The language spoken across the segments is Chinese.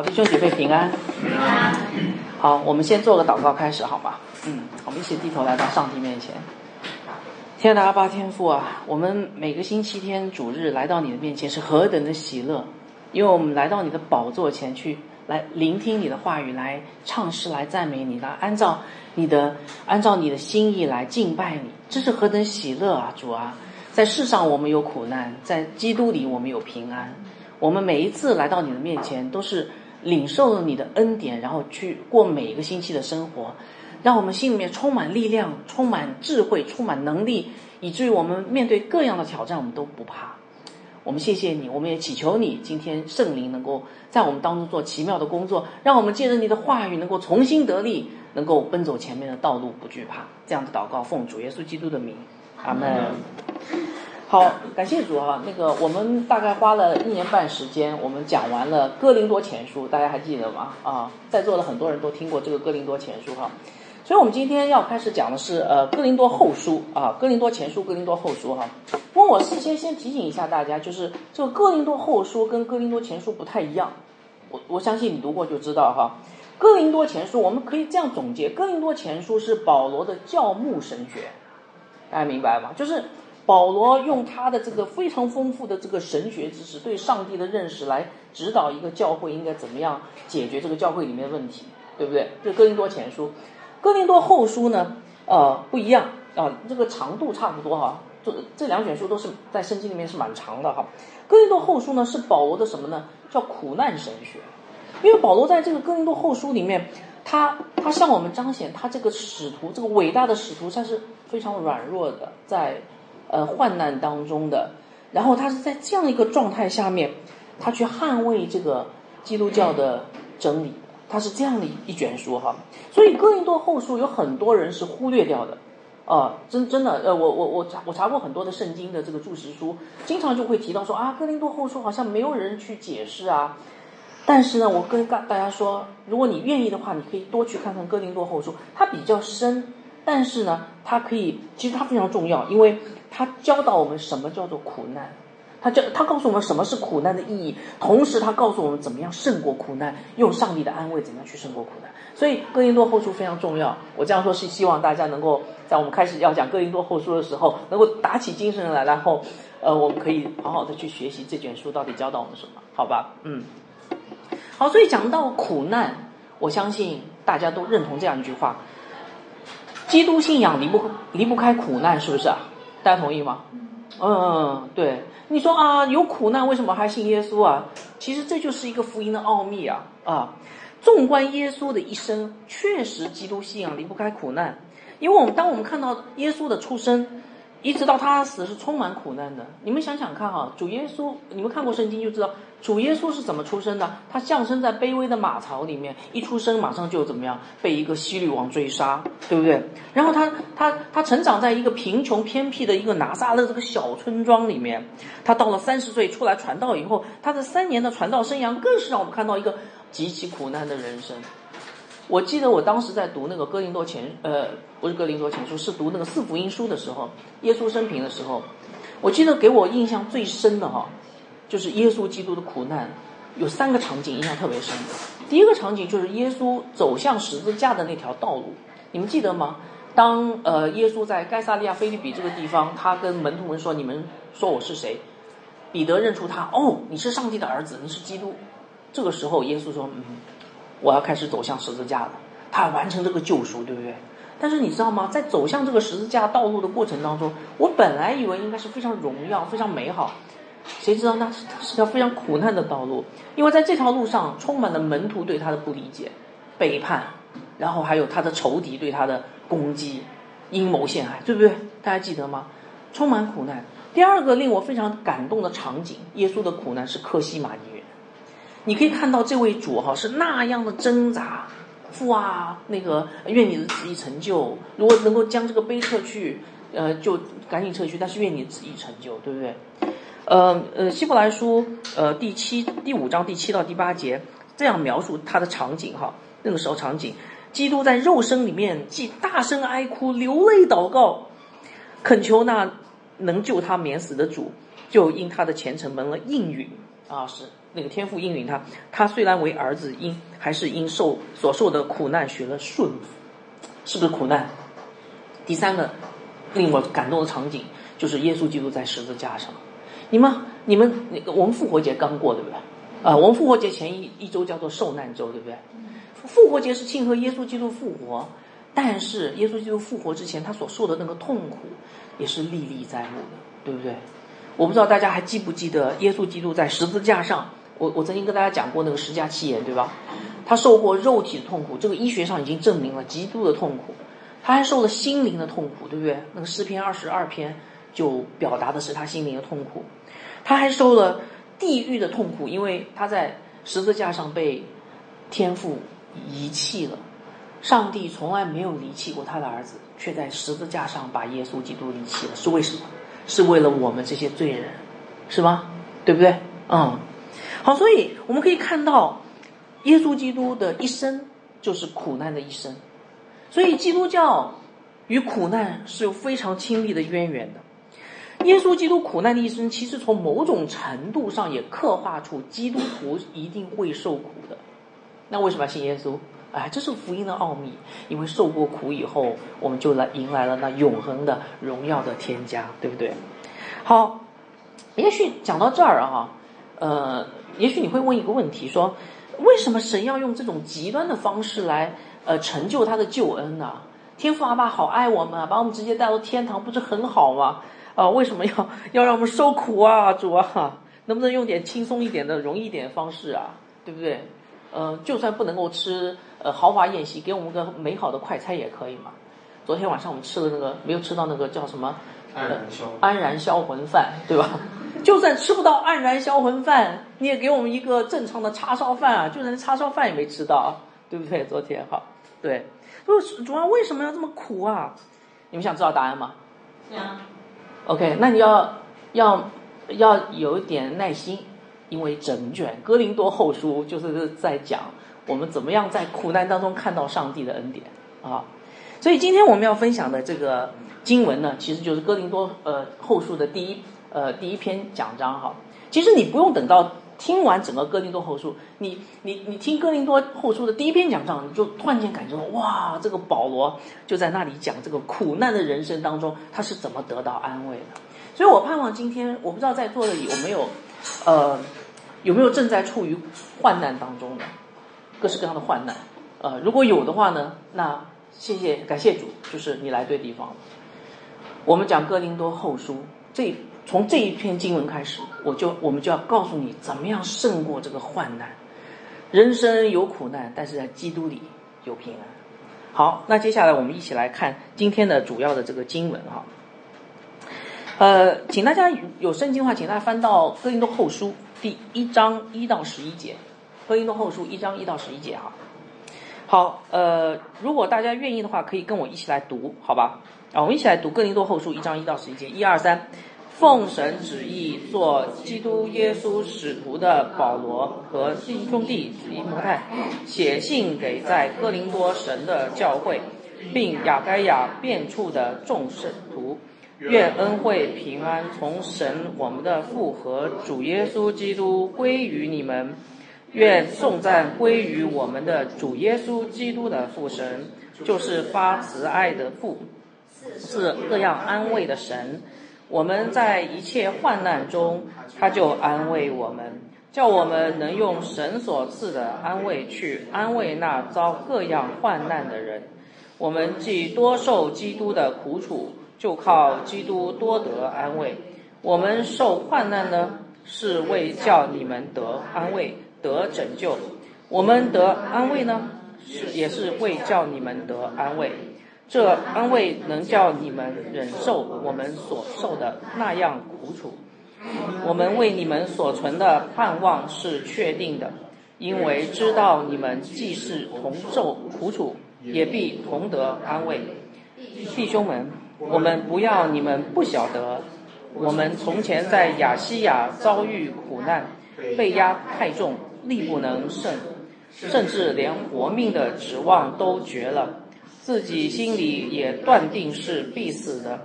好，弟兄姐妹平安。好，我们先做个祷告开始，好吗？嗯，我们一起低头来到上帝面前。天的阿爸天父啊，我们每个星期天主日来到你的面前是何等的喜乐，因为我们来到你的宝座前去，来聆听你的话语，来唱诗，来赞美你，来按照你的按照你的心意来敬拜你，这是何等喜乐啊，主啊！在世上我们有苦难，在基督里我们有平安。我们每一次来到你的面前，都是领受了你的恩典，然后去过每一个星期的生活，让我们心里面充满力量、充满智慧、充满能力，以至于我们面对各样的挑战，我们都不怕。我们谢谢你，我们也祈求你今天圣灵能够在我们当中做奇妙的工作，让我们借着你的话语能够重新得力，能够奔走前面的道路，不惧怕。这样的祷告，奉主耶稣基督的名，阿门。好，感谢主啊！那个我们大概花了一年半时间，我们讲完了《哥林多前书》，大家还记得吗？啊，在座的很多人都听过这个《哥林多前书》哈。所以我们今天要开始讲的是呃《哥林多后书》啊，《哥林多前书》《哥林多后书》哈。不过我事先先提醒一下大家，就是这个《哥林多后书》跟《哥林多前书》不太一样。我我相信你读过就知道哈，《哥林多前书》我们可以这样总结，《哥林多前书》是保罗的教牧神学，大家明白吗？就是。保罗用他的这个非常丰富的这个神学知识，对上帝的认识来指导一个教会应该怎么样解决这个教会里面的问题，对不对？这哥林多前书，哥林多后书呢？呃，不一样啊，这个长度差不多哈。这这两卷书都是在圣经里面是蛮长的哈。哥林多后书呢是保罗的什么呢？叫苦难神学，因为保罗在这个哥林多后书里面，他他向我们彰显他这个使徒，这个伟大的使徒，他是非常软弱的，在。呃，患难当中的，然后他是在这样一个状态下面，他去捍卫这个基督教的真理，他是这样的一卷书哈。所以哥林多后书有很多人是忽略掉的，啊，真真的，呃，我我我查我查过很多的圣经的这个注释书，经常就会提到说啊，哥林多后书好像没有人去解释啊。但是呢，我跟大大家说，如果你愿意的话，你可以多去看看哥林多后书，它比较深，但是呢，它可以，其实它非常重要，因为。他教导我们什么叫做苦难，他教他告诉我们什么是苦难的意义，同时他告诉我们怎么样胜过苦难，用上帝的安慰怎么样去胜过苦难。所以哥林多后书非常重要。我这样说是希望大家能够在我们开始要讲哥林多后书的时候，能够打起精神来，然后呃，我们可以好好的去学习这卷书到底教导我们什么，好吧？嗯，好，所以讲到苦难，我相信大家都认同这样一句话：基督信仰离不离不开苦难，是不是啊？大家同意吗？嗯，对，你说啊，有苦难，为什么还信耶稣啊？其实这就是一个福音的奥秘啊啊！纵观耶稣的一生，确实基督信仰离不开苦难，因为我们当我们看到耶稣的出生。一直到他死是充满苦难的。你们想想看哈，主耶稣，你们看过圣经就知道，主耶稣是怎么出生的？他降生在卑微的马槽里面，一出生马上就怎么样，被一个希律王追杀，对不对？然后他他他成长在一个贫穷偏僻的一个拿撒勒这个小村庄里面。他到了三十岁出来传道以后，他的三年的传道生涯更是让我们看到一个极其苦难的人生。我记得我当时在读那个哥林多前，呃，不是哥林多前书，是读那个四福音书的时候，耶稣生平的时候，我记得给我印象最深的哈，就是耶稣基督的苦难，有三个场景印象特别深。第一个场景就是耶稣走向十字架的那条道路，你们记得吗？当呃耶稣在该萨利亚菲利比这个地方，他跟门徒们说：“你们说我是谁？”彼得认出他，哦，你是上帝的儿子，你是基督。这个时候耶稣说：“嗯。”我要开始走向十字架了，他完成这个救赎，对不对？但是你知道吗？在走向这个十字架道路的过程当中，我本来以为应该是非常荣耀、非常美好，谁知道那是是条非常苦难的道路，因为在这条路上充满了门徒对他的不理解、背叛，然后还有他的仇敌对他的攻击、阴谋陷害，对不对？大家记得吗？充满苦难。第二个令我非常感动的场景，耶稣的苦难是克西玛尼园。你可以看到这位主哈是那样的挣扎，父啊，那个愿你的旨意成就。如果能够将这个杯撤去，呃，就赶紧撤去。但是愿你的旨意成就，对不对？呃呃，希伯来书呃第七第五章第七到第八节这样描述他的场景哈。那个时候场景，基督在肉身里面既大声哀哭流泪祷告，恳求那能救他免死的主，就因他的虔诚蒙了应允啊是。那个天父应允他，他虽然为儿子，因还是因受所受的苦难学了顺服，是不是苦难？第三个令我感动的场景就是耶稣基督在十字架上。你们你们那个我们复活节刚过对不对？啊，我们复活节前一一周叫做受难周对不对？复活节是庆贺耶稣基督复活，但是耶稣基督复活之前他所受的那个痛苦也是历历在目的，对不对？我不知道大家还记不记得耶稣基督在十字架上。我我曾经跟大家讲过那个十架七言，对吧？他受过肉体的痛苦，这个医学上已经证明了极度的痛苦。他还受了心灵的痛苦，对不对？那个诗篇二十二篇就表达的是他心灵的痛苦。他还受了地狱的痛苦，因为他在十字架上被天父遗弃了。上帝从来没有离弃过他的儿子，却在十字架上把耶稣基督离弃了，是为什么？是为了我们这些罪人，是吗？对不对？嗯。好，所以我们可以看到，耶稣基督的一生就是苦难的一生，所以基督教与苦难是有非常亲密的渊源的。耶稣基督苦难的一生，其实从某种程度上也刻画出基督徒一定会受苦的。那为什么要信耶稣？哎，这是福音的奥秘，因为受过苦以后，我们就来迎来了那永恒的荣耀的天家，对不对？好，也许讲到这儿啊，呃。也许你会问一个问题，说为什么神要用这种极端的方式来呃成就他的救恩呢？天父阿爸好爱我们啊，把我们直接带到天堂，不是很好吗？啊，为什么要要让我们受苦啊？主啊，能不能用点轻松一点的、容易一点的方式啊？对不对？呃，就算不能够吃呃豪华宴席，给我们个美好的快餐也可以嘛。昨天晚上我们吃了那个，没有吃到那个叫什么安然销安然销魂饭，对吧？就算吃不到安然销魂饭，你也给我们一个正常的叉烧饭啊！就连叉烧饭也没吃到，对不对？昨天哈，对，就是主要为什么要这么苦啊？你们想知道答案吗？想。OK，那你要要要有一点耐心，因为整卷哥林多后书就是在讲我们怎么样在苦难当中看到上帝的恩典啊。所以今天我们要分享的这个经文呢，其实就是哥林多呃后书的第一。呃，第一篇讲章哈，其实你不用等到听完整个哥林多后书，你你你听哥林多后书的第一篇讲章，你就突然间感觉到哇，这个保罗就在那里讲这个苦难的人生当中，他是怎么得到安慰的。所以我盼望今天，我不知道在座的有没有，呃，有没有正在处于患难当中的各式各样的患难，呃，如果有的话呢，那谢谢感谢主，就是你来对地方了。我们讲哥林多后书这。从这一篇经文开始，我就我们就要告诉你怎么样胜过这个患难。人生有苦难，但是在基督里有平安。好，那接下来我们一起来看今天的主要的这个经文哈。呃，请大家有圣经的话，请大家翻到哥林多后书第一章一到十一节。哥林多后书一章一到十一节哈。好，呃，如果大家愿意的话，可以跟我一起来读，好吧？啊，我们一起来读哥林多后书一章一到十一节，一二三。奉神旨意做基督耶稣使徒的保罗和弟兄弟提摩太，写信给在哥林多神的教会，并亚该亚遍处的众圣徒，愿恩惠平安从神我们的父和主耶稣基督归于你们，愿颂赞归于我们的主耶稣基督的父神，就是发慈爱的父，是各样安慰的神。我们在一切患难中，他就安慰我们，叫我们能用神所赐的安慰去安慰那遭各样患难的人。我们既多受基督的苦楚，就靠基督多得安慰。我们受患难呢，是为叫你们得安慰、得拯救；我们得安慰呢，是也是为叫你们得安慰。这安慰能叫你们忍受我们所受的那样苦楚。我们为你们所存的盼望是确定的，因为知道你们既是同受苦楚，也必同得安慰。弟兄们，我们不要你们不晓得，我们从前在亚细亚遭遇苦难，被压太重，力不能胜，甚至连活命的指望都绝了。自己心里也断定是必死的，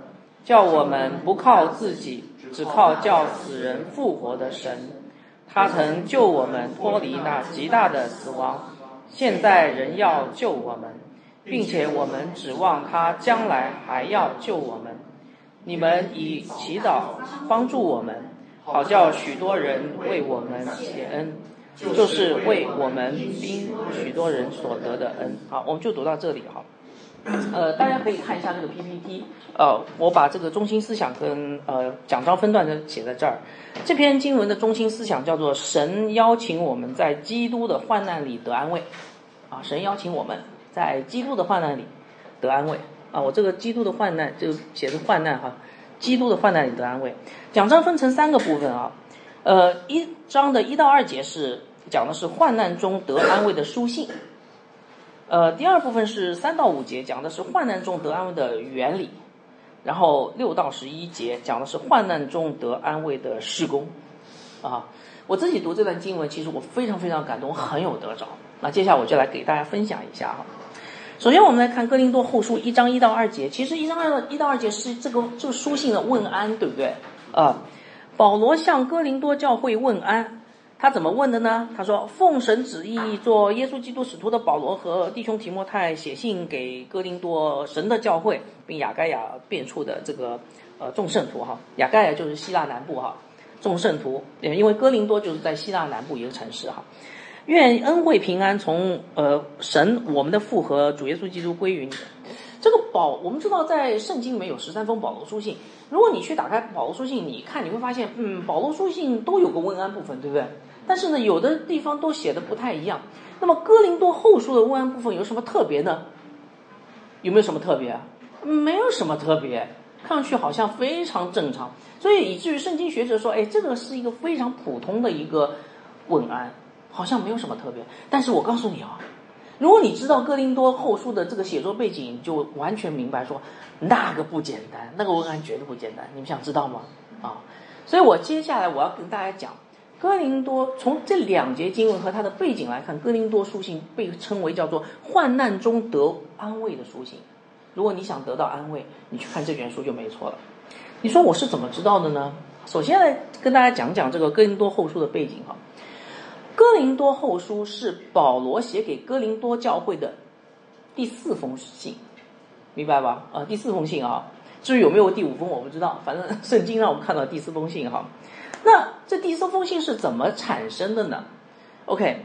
叫我们不靠自己，只靠叫死人复活的神。他曾救我们脱离那极大的死亡，现在仍要救我们，并且我们指望他将来还要救我们。你们以祈祷帮助我们，好叫许多人为我们谢恩，就是为我们因许多人所得的恩。好，我们就读到这里哈。呃，大家可以看一下这个 PPT，呃，我把这个中心思想跟呃讲章分段的写在这儿。这篇经文的中心思想叫做神邀请我们在基督的患难里得安慰，啊，神邀请我们在基督的患难里得安慰，啊，我这个基督的患难就写的患难哈，基督的患难里得安慰。讲章分成三个部分啊，呃，一章的一到二节是讲的是患难中得安慰的书信。呃，第二部分是三到五节，讲的是患难中得安慰的原理；然后六到十一节讲的是患难中得安慰的施工。啊，我自己读这段经文，其实我非常非常感动，很有得着。那接下来我就来给大家分享一下哈。首先，我们来看哥林多后书一章一到二节，其实一章二一到二节是这个这个书信的问安，对不对？啊，保罗向哥林多教会问安。他怎么问的呢？他说：“奉神旨意，做耶稣基督使徒的保罗和弟兄提摩太写信给哥林多神的教会，并雅盖亚变处的这个呃众圣徒哈，雅盖亚就是希腊南部哈，众圣徒，因为哥林多就是在希腊南部一个城市哈。愿恩惠平安从呃神我们的父和主耶稣基督归于你。这个保我们知道在圣经里面有十三封保罗书信，如果你去打开保罗书信，你看你会发现，嗯，保罗书信都有个问安部分，对不对？但是呢，有的地方都写的不太一样。那么哥林多后书的问安部分有什么特别呢？有没有什么特别？没有什么特别，看上去好像非常正常。所以以至于圣经学者说，哎，这个是一个非常普通的一个问安，好像没有什么特别。但是我告诉你啊，如果你知道哥林多后书的这个写作背景，就完全明白说那个不简单，那个文案绝对不简单。你们想知道吗？啊，所以我接下来我要跟大家讲。哥林多从这两节经文和它的背景来看，哥林多书信被称为叫做患难中得安慰的书信。如果你想得到安慰，你去看这卷书就没错了。你说我是怎么知道的呢？首先来跟大家讲讲这个哥林多后书的背景哈。哥林多后书是保罗写给哥林多教会的第四封信，明白吧？啊，第四封信啊。至于有没有第五封，我不知道。反正圣经让我们看到第四封信哈。那这第四封信是怎么产生的呢？OK，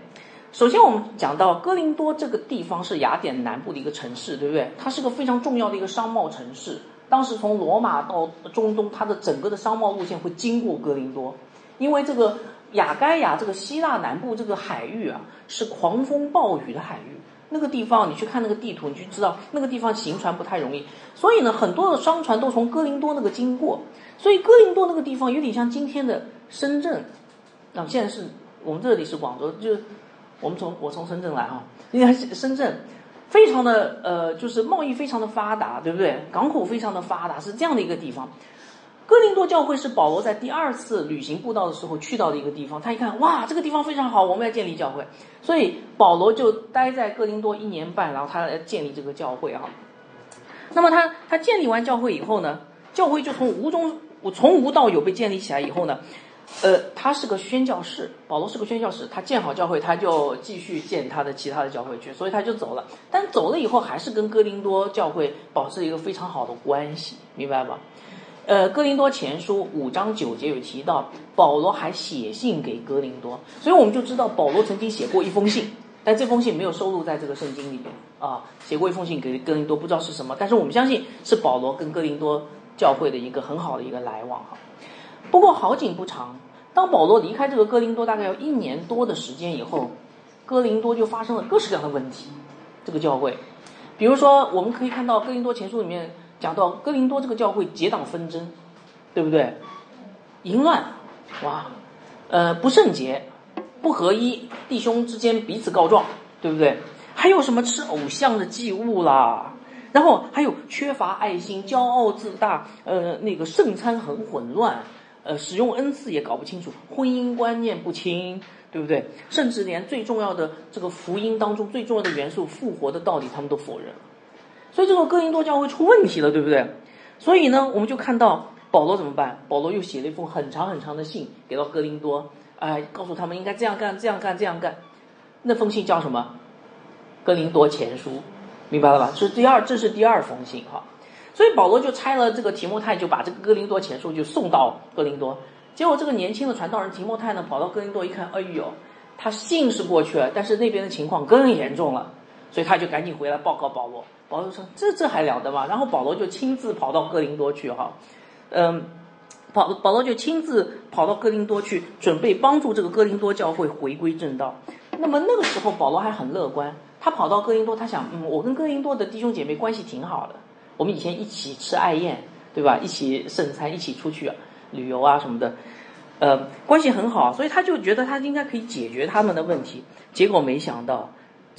首先我们讲到哥林多这个地方是雅典南部的一个城市，对不对？它是个非常重要的一个商贸城市。当时从罗马到中东，它的整个的商贸路线会经过哥林多，因为这个雅盖亚这个希腊南部这个海域啊，是狂风暴雨的海域。那个地方你去看那个地图，你就知道那个地方行船不太容易。所以呢，很多的商船都从哥林多那个经过。所以哥林多那个地方有点像今天的深圳，啊现在是我们这里是广州，就是我们从我从深圳来啊，应该深圳非常的呃，就是贸易非常的发达，对不对？港口非常的发达，是这样的一个地方。哥林多教会是保罗在第二次旅行布道的时候去到的一个地方，他一看哇，这个地方非常好，我们要建立教会，所以保罗就待在哥林多一年半，然后他来建立这个教会啊。那么他他建立完教会以后呢，教会就从无中。从无到有被建立起来以后呢，呃，他是个宣教士，保罗是个宣教士，他建好教会，他就继续建他的其他的教会去，所以他就走了。但走了以后，还是跟哥林多教会保持一个非常好的关系，明白吧？呃，哥林多前书五章九节有提到，保罗还写信给哥林多，所以我们就知道保罗曾经写过一封信，但这封信没有收录在这个圣经里面啊，写过一封信给哥林多，不知道是什么，但是我们相信是保罗跟哥林多。教会的一个很好的一个来往哈，不过好景不长，当保罗离开这个哥林多大概要一年多的时间以后，哥林多就发生了各式各样的问题。这个教会，比如说我们可以看到哥林多前书里面讲到哥林多这个教会结党纷争，对不对？淫乱，哇，呃不圣洁，不合一，弟兄之间彼此告状，对不对？还有什么吃偶像的祭物啦？然后还有缺乏爱心、骄傲自大，呃，那个圣餐很混乱，呃，使用恩赐也搞不清楚，婚姻观念不清，对不对？甚至连最重要的这个福音当中最重要的元素复活的道理，他们都否认。所以这个哥林多教会出问题了，对不对？所以呢，我们就看到保罗怎么办？保罗又写了一封很长很长的信给到哥林多。哎，告诉他们应该这样干，这样干，这样干。那封信叫什么？哥林多前书，明白了吧？是第二，这是第二封信哈。所以保罗就拆了这个提摩太，就把这个哥林多前书就送到哥林多。结果这个年轻的传道人提摩太呢，跑到哥林多一看，哎呦，他信是过去了，但是那边的情况更严重了，所以他就赶紧回来报告保罗。保罗说：“这这还了得吗？”然后保罗就亲自跑到哥林多去哈，嗯，保保罗就亲自跑到哥林多去，准备帮助这个哥林多教会回归正道。那么那个时候保罗还很乐观，他跑到哥林多，他想，嗯，我跟哥林多的弟兄姐妹关系挺好的。我们以前一起吃爱宴，对吧？一起圣餐，一起出去旅游啊什么的，呃，关系很好，所以他就觉得他应该可以解决他们的问题。结果没想到，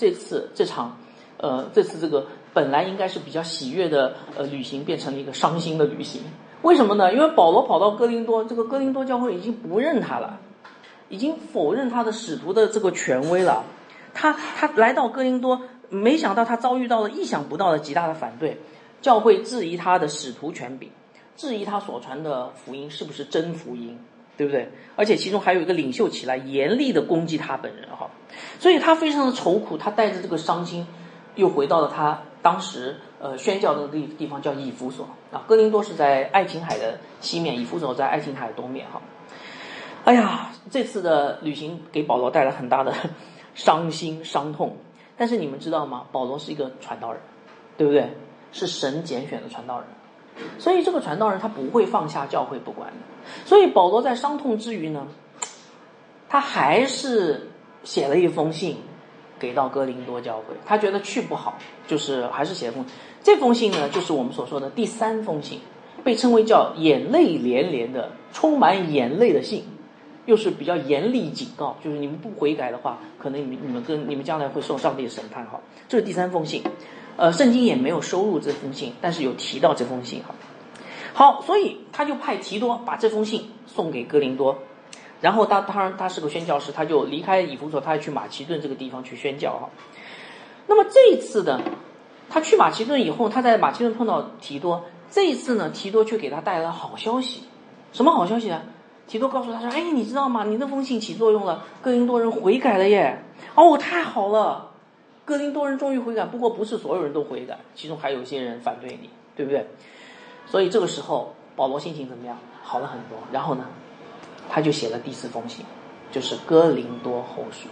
这次这场，呃，这次这个本来应该是比较喜悦的呃旅行，变成了一个伤心的旅行。为什么呢？因为保罗跑到哥林多，这个哥林多教会已经不认他了，已经否认他的使徒的这个权威了。他他来到哥林多，没想到他遭遇到了意想不到的极大的反对。教会质疑他的使徒权柄，质疑他所传的福音是不是真福音，对不对？而且其中还有一个领袖起来严厉的攻击他本人，哈，所以他非常的愁苦，他带着这个伤心，又回到了他当时呃宣教的地地方，叫以弗所啊。哥林多是在爱琴海的西面，以弗所在爱琴海的东面，哈。哎呀，这次的旅行给保罗带来很大的伤心伤痛，但是你们知道吗？保罗是一个传道人，对不对？是神拣选的传道人，所以这个传道人他不会放下教会不管的。所以保罗在伤痛之余呢，他还是写了一封信给到哥林多教会。他觉得去不好，就是还是写封。这封信呢，就是我们所说的第三封信，被称为叫眼泪连连的、充满眼泪的信，又是比较严厉警告，就是你们不悔改的话，可能你你们跟你们将来会受上帝审判。哈，这是第三封信。呃，圣经也没有收录这封信，但是有提到这封信哈。好，所以他就派提多把这封信送给哥林多，然后他当然他是个宣教师，他就离开以弗所，他去马其顿这个地方去宣教哈。那么这一次呢，他去马其顿以后，他在马其顿碰到提多，这一次呢，提多却给他带来了好消息。什么好消息呢？提多告诉他说：“哎，你知道吗？你那封信起作用了，哥林多人悔改了耶！哦，太好了。”哥林多人终于悔改，不过不是所有人都悔改，其中还有一些人反对你，对不对？所以这个时候保罗心情怎么样？好了很多。然后呢，他就写了第四封信，就是哥林多后书。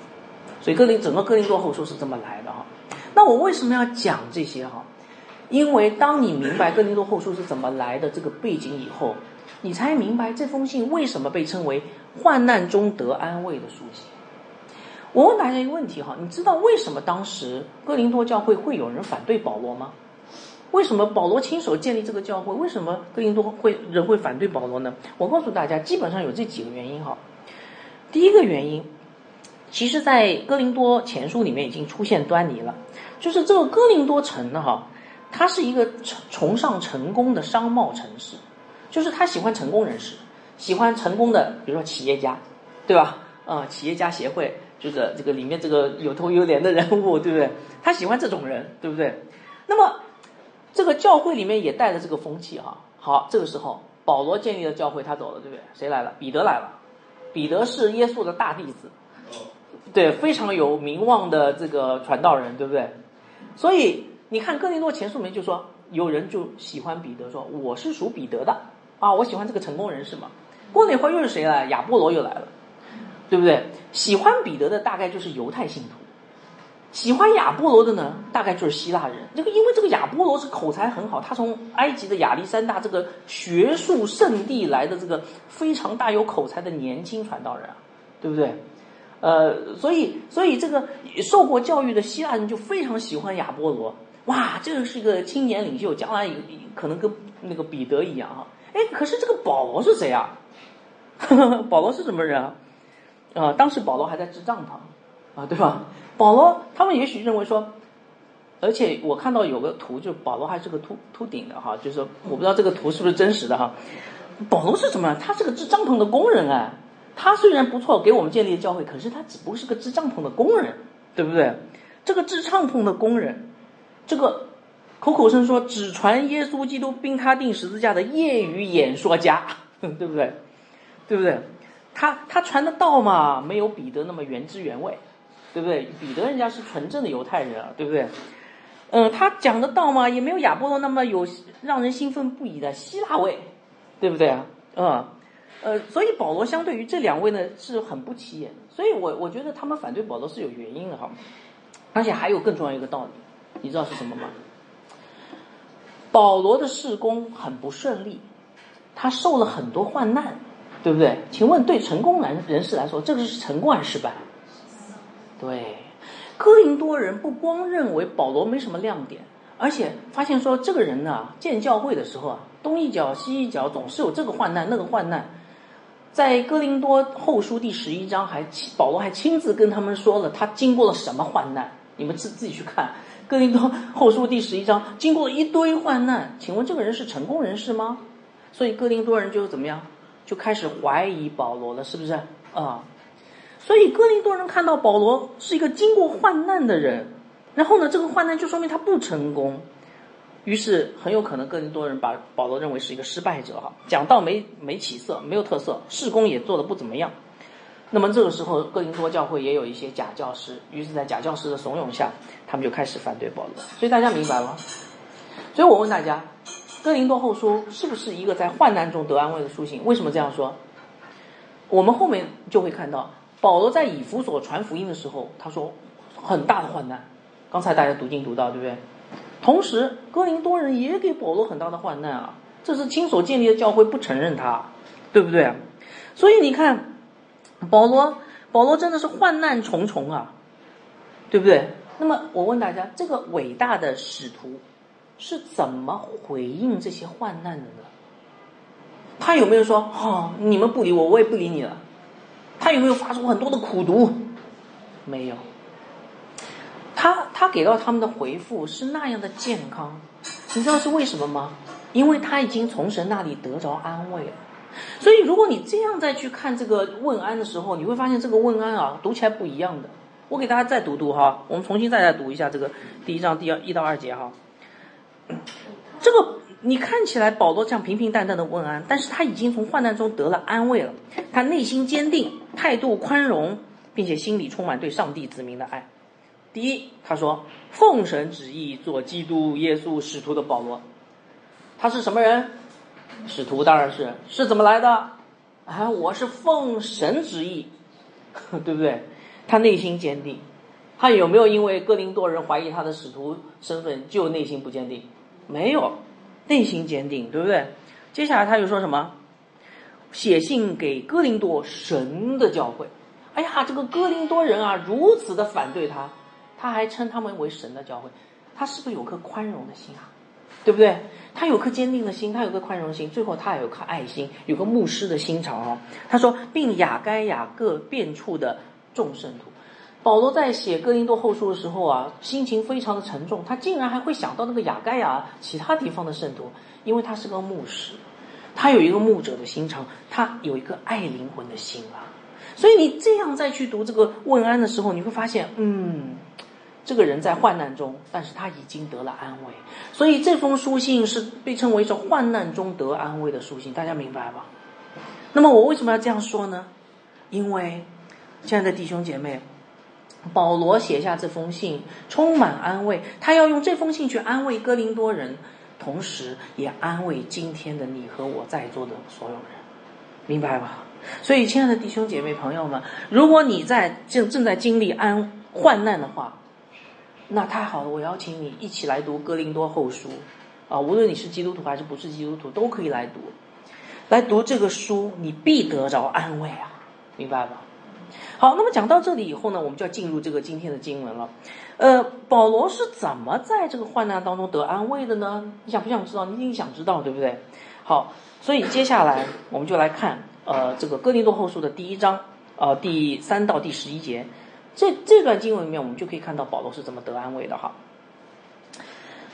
所以哥林整个哥林多后书是这么来的哈。那我为什么要讲这些哈？因为当你明白哥林多后书是怎么来的这个背景以后，你才明白这封信为什么被称为患难中得安慰的书信。我问大家一个问题哈，你知道为什么当时哥林多教会会有人反对保罗吗？为什么保罗亲手建立这个教会？为什么哥林多会人会反对保罗呢？我告诉大家，基本上有这几个原因哈。第一个原因，其实在哥林多前书里面已经出现端倪了，就是这个哥林多城呢哈，它是一个崇崇尚成功的商贸城市，就是他喜欢成功人士，喜欢成功的，比如说企业家，对吧？啊，企业家协会。就是这个里面这个有头有脸的人物，对不对？他喜欢这种人，对不对？那么这个教会里面也带着这个风气哈。好，这个时候保罗建立了教会，他走了，对不对？谁来了？彼得来了。彼得是耶稣的大弟子，对，非常有名望的这个传道人，对不对？所以你看哥林多前书里面就说，有人就喜欢彼得，说我是属彼得的啊，我喜欢这个成功人士嘛。过了一会儿又是谁来？亚波罗又来了。对不对？喜欢彼得的大概就是犹太信徒，喜欢亚波罗的呢，大概就是希腊人。这个因为这个亚波罗是口才很好，他从埃及的亚历山大这个学术圣地来的，这个非常大有口才的年轻传道人啊，对不对？呃，所以所以这个受过教育的希腊人就非常喜欢亚波罗。哇，这个是一个青年领袖，将来可能跟那个彼得一样哈。哎，可是这个保罗是谁啊？保罗是什么人啊？啊，当时保罗还在支帐篷，啊，对吧？保罗他们也许认为说，而且我看到有个图，就保罗还是个秃秃顶的哈，就是我不知道这个图是不是真实的哈。保罗是什么？他是个支帐篷的工人啊。他虽然不错，给我们建立了教会，可是他只不过是个支帐篷的工人，对不对？这个支帐篷的工人，这个口口声说只传耶稣基督并他定十字架的业余演说家，对不对？对不对？他他传的道嘛，没有彼得那么原汁原味，对不对？彼得人家是纯正的犹太人啊，对不对？嗯，他讲的道嘛，也没有亚波罗那么有让人兴奋不已的希腊味，对不对啊？嗯，呃，所以保罗相对于这两位呢是很不起眼，所以我我觉得他们反对保罗是有原因的哈。而且还有更重要一个道理，你知道是什么吗？保罗的事工很不顺利，他受了很多患难，对不对？请问对成功男人士来说，这个是成功还是失败？对。哥林多人不光认为保罗没什么亮点，而且发现说这个人呢，建教会的时候啊，东一脚西一脚，总是有这个患难那个患难。在哥林多后书第十一章，还保罗还亲自跟他们说了他经过了什么患难，你们自自己去看哥林多后书第十一章，经过了一堆患难。请问这个人是成功人士吗？所以哥林多人就怎么样，就开始怀疑保罗了，是不是啊？所以哥林多人看到保罗是一个经过患难的人，然后呢，这个患难就说明他不成功，于是很有可能哥林多人把保罗认为是一个失败者哈，讲道没没起色，没有特色，事工也做得不怎么样。那么这个时候哥林多教会也有一些假教师，于是在假教师的怂恿下，他们就开始反对保罗。所以大家明白吗？所以我问大家，哥林多后书是不是一个在患难中得安慰的书信？为什么这样说？我们后面就会看到。保罗在以弗所传福音的时候，他说很大的患难。刚才大家读经读到，对不对？同时，哥林多人也给保罗很大的患难啊，这是亲手建立的教会不承认他，对不对？所以你看，保罗，保罗真的是患难重重啊，对不对？那么我问大家，这个伟大的使徒是怎么回应这些患难的呢？他有没有说，哦，你们不理我，我也不理你了？他有没有发出很多的苦读？没有。他他给到他们的回复是那样的健康，你知道是为什么吗？因为他已经从神那里得着安慰了。所以如果你这样再去看这个问安的时候，你会发现这个问安啊，读起来不一样的。我给大家再读读哈，我们重新再来读一下这个第一章第二一到二节哈。这个。你看起来保罗这样平平淡淡的问安，但是他已经从患难中得了安慰了。他内心坚定，态度宽容，并且心里充满对上帝子民的爱。第一，他说奉神旨意做基督耶稣使徒的保罗，他是什么人？使徒当然是是怎么来的？啊，我是奉神旨意，对不对？他内心坚定，他有没有因为哥林多人怀疑他的使徒身份就内心不坚定？没有。内心坚定，对不对？接下来他又说什么？写信给哥林多神的教会。哎呀，这个哥林多人啊，如此的反对他，他还称他们为神的教会。他是不是有颗宽容的心啊？对不对？他有颗坚定的心，他有个宽容心，最后他还有颗爱心，有个牧师的心肠哦。他说，并雅该亚各遍处的众圣徒。保罗在写哥林多后书的时候啊，心情非常的沉重。他竟然还会想到那个雅盖亚其他地方的圣徒，因为他是个牧师，他有一个牧者的心肠，他有一个爱灵魂的心啊。所以你这样再去读这个问安的时候，你会发现，嗯，这个人在患难中，但是他已经得了安慰。所以这封书信是被称为是患难中得安慰的书信，大家明白吧？那么我为什么要这样说呢？因为亲爱的弟兄姐妹。保罗写下这封信，充满安慰。他要用这封信去安慰哥林多人，同时也安慰今天的你和我在座的所有人，明白吧？所以，亲爱的弟兄姐妹朋友们，如果你在正正在经历安患难的话，那太好了！我邀请你一起来读哥林多后书啊，无论你是基督徒还是不是基督徒，都可以来读。来读这个书，你必得着安慰啊，明白吗？好，那么讲到这里以后呢，我们就要进入这个今天的经文了。呃，保罗是怎么在这个患难当中得安慰的呢？你想不想知道？你一定想知道，对不对？好，所以接下来我们就来看呃这个哥林多后书的第一章呃第三到第十一节，这这段经文里面我们就可以看到保罗是怎么得安慰的哈。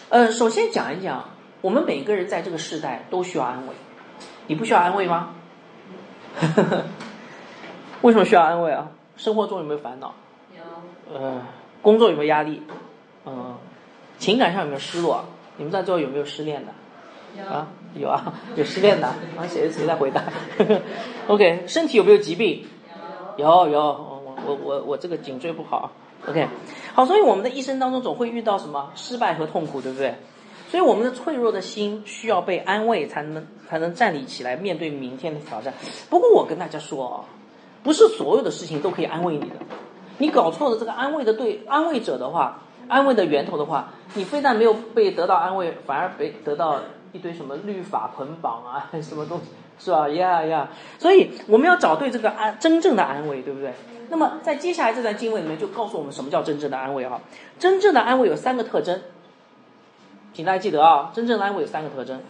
呃，首先讲一讲，我们每个人在这个时代都需要安慰，你不需要安慰吗？为什么需要安慰啊？生活中有没有烦恼？有。呃，工作有没有压力？嗯，情感上有没有失落？你们在座有没有失恋的？啊，有啊，有失恋的啊，谁谁在回答？OK，身体有没有疾病？有有，我我我我这个颈椎不好。OK，好，所以我们的一生当中总会遇到什么失败和痛苦，对不对？所以我们的脆弱的心需要被安慰，才能才能站立起来面对明天的挑战。不过我跟大家说啊，不是所有的事情都可以安慰你的。你搞错了这个安慰的对安慰者的话，安慰的源头的话，你非但没有被得到安慰，反而被得到一堆什么律法捆绑啊，什么东西是吧？呀呀！所以我们要找对这个安真正的安慰，对不对？那么在接下来这段经文里面就告诉我们什么叫真正的安慰哈。真正的安慰有三个特征。请大家记得啊，真正的安慰有三个特征。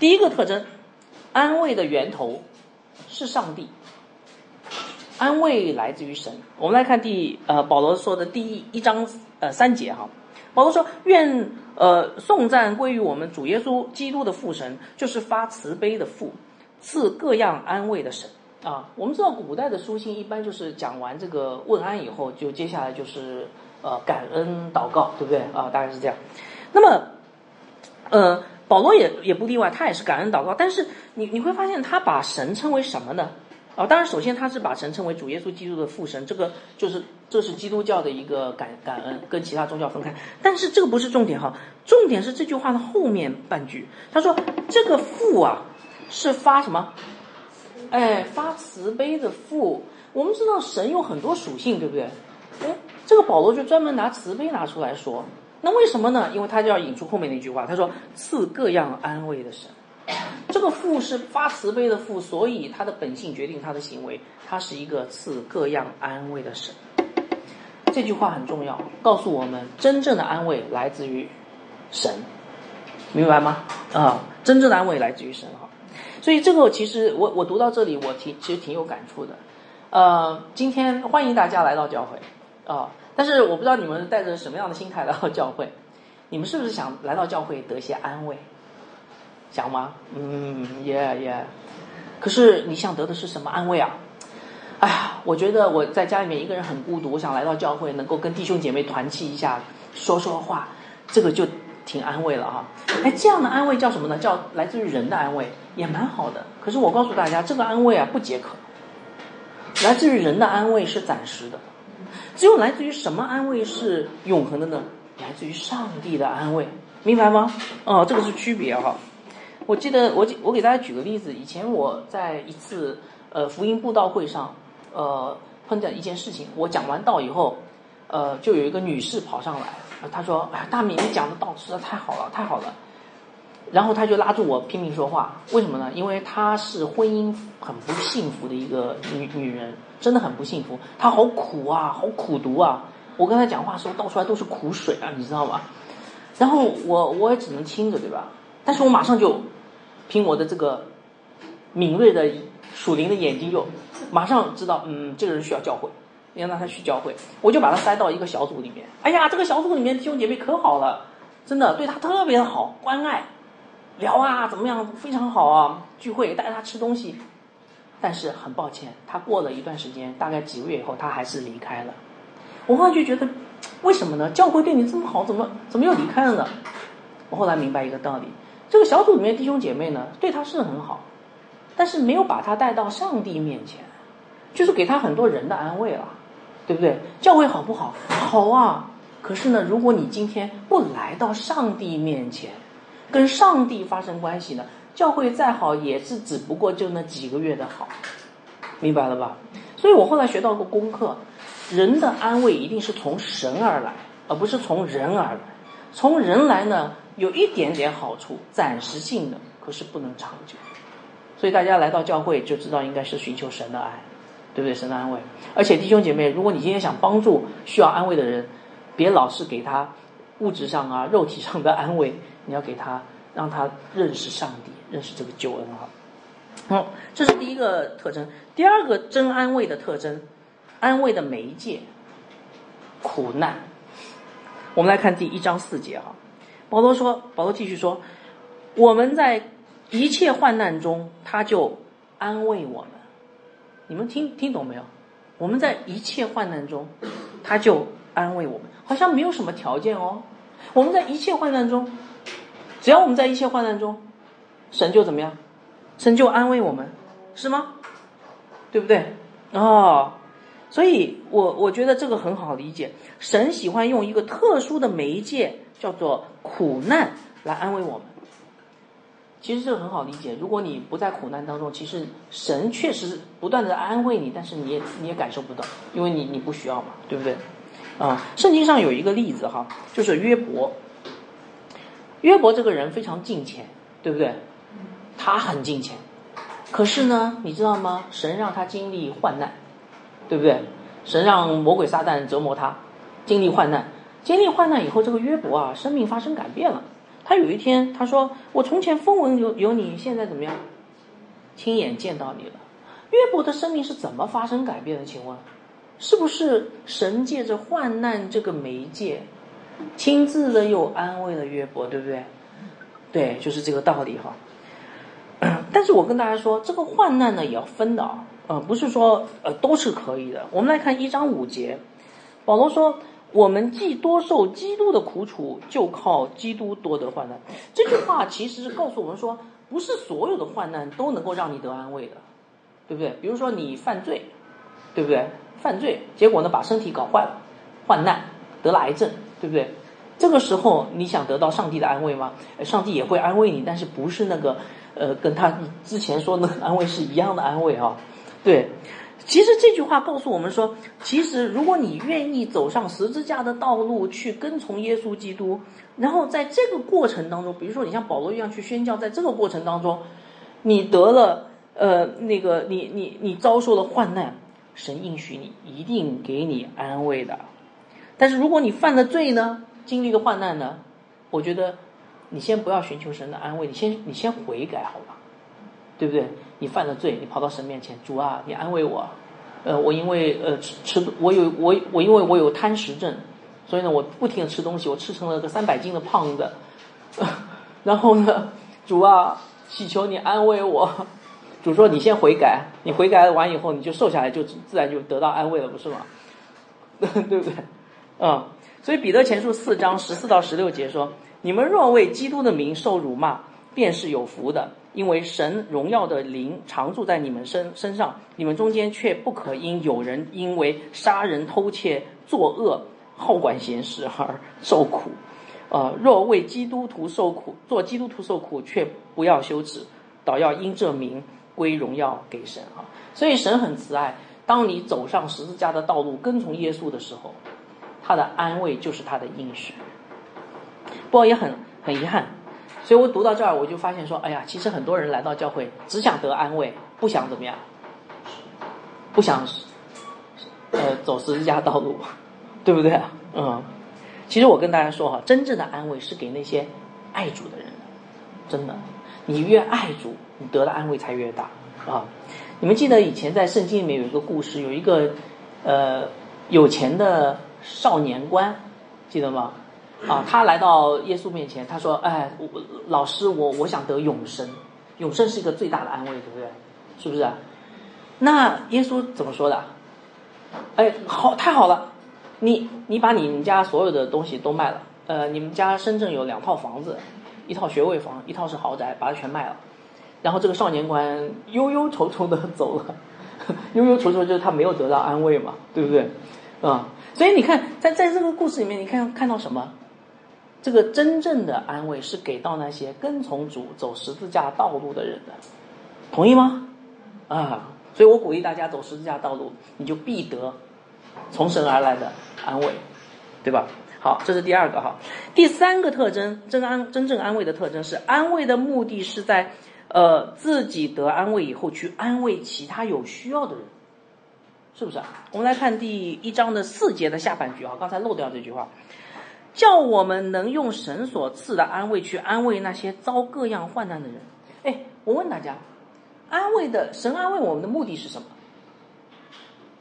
第一个特征，安慰的源头是上帝，安慰来自于神。我们来看第呃保罗说的第一一章呃三节哈，保罗说愿呃颂赞归于我们主耶稣基督的父神，就是发慈悲的父，赐各样安慰的神啊。我们知道古代的书信一般就是讲完这个问安以后，就接下来就是。呃，感恩祷告，对不对啊？大概是这样。那么，呃，保罗也也不例外，他也是感恩祷告。但是你你会发现，他把神称为什么呢？啊，当然，首先他是把神称为主耶稣基督的父神，这个就是这是基督教的一个感感恩，跟其他宗教分开。但是这个不是重点哈，重点是这句话的后面半句，他说这个父啊是发什么？哎，发慈悲的父。我们知道神有很多属性，对不对？哎。这个保罗就专门拿慈悲拿出来说，那为什么呢？因为他就要引出后面那句话，他说赐各样安慰的神，这个父是发慈悲的父，所以他的本性决定他的行为，他是一个赐各样安慰的神。这句话很重要，告诉我们真正的安慰来自于神，明白吗？啊，真正的安慰来自于神哈。所以这个其实我我读到这里，我挺其实挺有感触的。呃，今天欢迎大家来到教会。啊！但是我不知道你们带着什么样的心态来到教会，你们是不是想来到教会得些安慰？想吗？嗯，也也。可是你想得的是什么安慰啊？哎呀，我觉得我在家里面一个人很孤独，我想来到教会能够跟弟兄姐妹团契一下，说说话，这个就挺安慰了哈。哎，这样的安慰叫什么呢？叫来自于人的安慰，也蛮好的。可是我告诉大家，这个安慰啊不解渴，来自于人的安慰是暂时的。只有来自于什么安慰是永恒的呢？来自于上帝的安慰，明白吗？哦，这个是区别哈。我记得我我给大家举个例子，以前我在一次呃福音布道会上，呃碰见一件事情，我讲完道以后，呃就有一个女士跑上来，她说：“哎呀，大米你讲的道实在太好了，太好了。”然后她就拉住我拼命说话，为什么呢？因为她是婚姻很不幸福的一个女女人。真的很不幸福，她好苦啊，好苦读啊！我跟她讲话的时候倒出来都是苦水啊，你知道吗？然后我我也只能听着，对吧？但是我马上就凭我的这个敏锐的属灵的眼睛，就马上知道，嗯，这个人需要教会，要让他去教会，我就把他塞到一个小组里面。哎呀，这个小组里面弟兄姐妹可好了，真的对他特别的好，关爱，聊啊，怎么样，非常好啊！聚会带他吃东西。但是很抱歉，他过了一段时间，大概几个月以后，他还是离开了。我后来就觉得，为什么呢？教会对你这么好，怎么怎么又离开了呢？我后来明白一个道理：这个小组里面弟兄姐妹呢，对他是很好，但是没有把他带到上帝面前，就是给他很多人的安慰了，对不对？教会好不好？好啊。可是呢，如果你今天不来到上帝面前，跟上帝发生关系呢？教会再好，也是只不过就那几个月的好，明白了吧？所以我后来学到个功课：人的安慰一定是从神而来，而不是从人而来。从人来呢，有一点点好处，暂时性的，可是不能长久。所以大家来到教会就知道，应该是寻求神的爱，对不对？神的安慰。而且弟兄姐妹，如果你今天想帮助需要安慰的人，别老是给他物质上啊、肉体上的安慰，你要给他。让他认识上帝，认识这个救恩哈。好，这是第一个特征。第二个真安慰的特征，安慰的媒介，苦难。我们来看第一章四节哈。保罗说，保罗继续说，我们在一切患难中，他就安慰我们。你们听听懂没有？我们在一切患难中，他就安慰我们，好像没有什么条件哦。我们在一切患难中。只要我们在一切患难中，神就怎么样？神就安慰我们，是吗？对不对？哦，所以我我觉得这个很好理解。神喜欢用一个特殊的媒介，叫做苦难，来安慰我们。其实这个很好理解。如果你不在苦难当中，其实神确实不断的安慰你，但是你也你也感受不到，因为你你不需要嘛，对不对？啊，圣经上有一个例子哈，就是约伯。约伯这个人非常敬虔，对不对？他很敬虔，可是呢，你知道吗？神让他经历患难，对不对？神让魔鬼撒旦折磨他，经历患难，经历患难以后，这个约伯啊，生命发生改变了。他有一天，他说：“我从前风闻有有你，现在怎么样？亲眼见到你了。”约伯的生命是怎么发生改变的？请问，是不是神借着患难这个媒介，亲自的又安慰了约伯，对不对？对，就是这个道理哈。但是我跟大家说，这个患难呢也要分的啊，呃，不是说呃都是可以的。我们来看一章五节，保罗说。我们既多受基督的苦楚，就靠基督多得患难。这句话其实是告诉我们说，不是所有的患难都能够让你得安慰的，对不对？比如说你犯罪，对不对？犯罪结果呢，把身体搞坏了，患难得了癌症，对不对？这个时候你想得到上帝的安慰吗？上帝也会安慰你，但是不是那个呃，跟他之前说的安慰是一样的安慰啊？对。其实这句话告诉我们说，其实如果你愿意走上十字架的道路去跟从耶稣基督，然后在这个过程当中，比如说你像保罗一样去宣教，在这个过程当中，你得了呃那个你你你遭受了患难，神应许你一定给你安慰的。但是如果你犯了罪呢，经历了患难呢，我觉得你先不要寻求神的安慰，你先你先悔改好吧，对不对？你犯了罪，你跑到神面前，主啊，你安慰我。呃，我因为呃吃吃，我有我我因为我有贪食症，所以呢，我不停的吃东西，我吃成了个三百斤的胖子。然后呢，主啊，祈求你安慰我。主说你先悔改，你悔改完以后，你就瘦下来，就自然就得到安慰了，不是吗？对不对？嗯，所以彼得前书四章十四到十六节说：你们若为基督的名受辱骂，便是有福的。因为神荣耀的灵常住在你们身身上，你们中间却不可因有人因为杀人、偷窃、作恶、好管闲事而受苦。呃，若为基督徒受苦，做基督徒受苦，却不要羞耻，倒要因这名归荣耀给神啊！所以神很慈爱，当你走上十字架的道路，跟从耶稣的时候，他的安慰就是他的应许。不过也很很遗憾。所以我读到这儿，我就发现说，哎呀，其实很多人来到教会只想得安慰，不想怎么样，不想呃走十字架道路，对不对？嗯，其实我跟大家说哈，真正的安慰是给那些爱主的人的，真的，你越爱主，你得的安慰才越大啊！你们记得以前在圣经里面有一个故事，有一个呃有钱的少年官，记得吗？啊，他来到耶稣面前，他说：“哎，我老师，我我想得永生，永生是一个最大的安慰，对不对？是不是？那耶稣怎么说的？哎，好，太好了，你你把你们家所有的东西都卖了，呃，你们家深圳有两套房子，一套学位房，一套是豪宅，把它全卖了。然后这个少年官忧忧愁愁的走了，忧忧愁愁就是他没有得到安慰嘛，对不对？啊，所以你看，在在这个故事里面，你看看到什么？”这个真正的安慰是给到那些跟从主走十字架道路的人的，同意吗？啊，所以我鼓励大家走十字架道路，你就必得从神而来的安慰，对吧？好，这是第二个哈。第三个特征，真安真正安慰的特征是，安慰的目的是在呃自己得安慰以后去安慰其他有需要的人，是不是？我们来看第一章的四节的下半句啊，刚才漏掉这句话。叫我们能用神所赐的安慰去安慰那些遭各样患难的人。哎，我问大家，安慰的神安慰我们的目的是什么？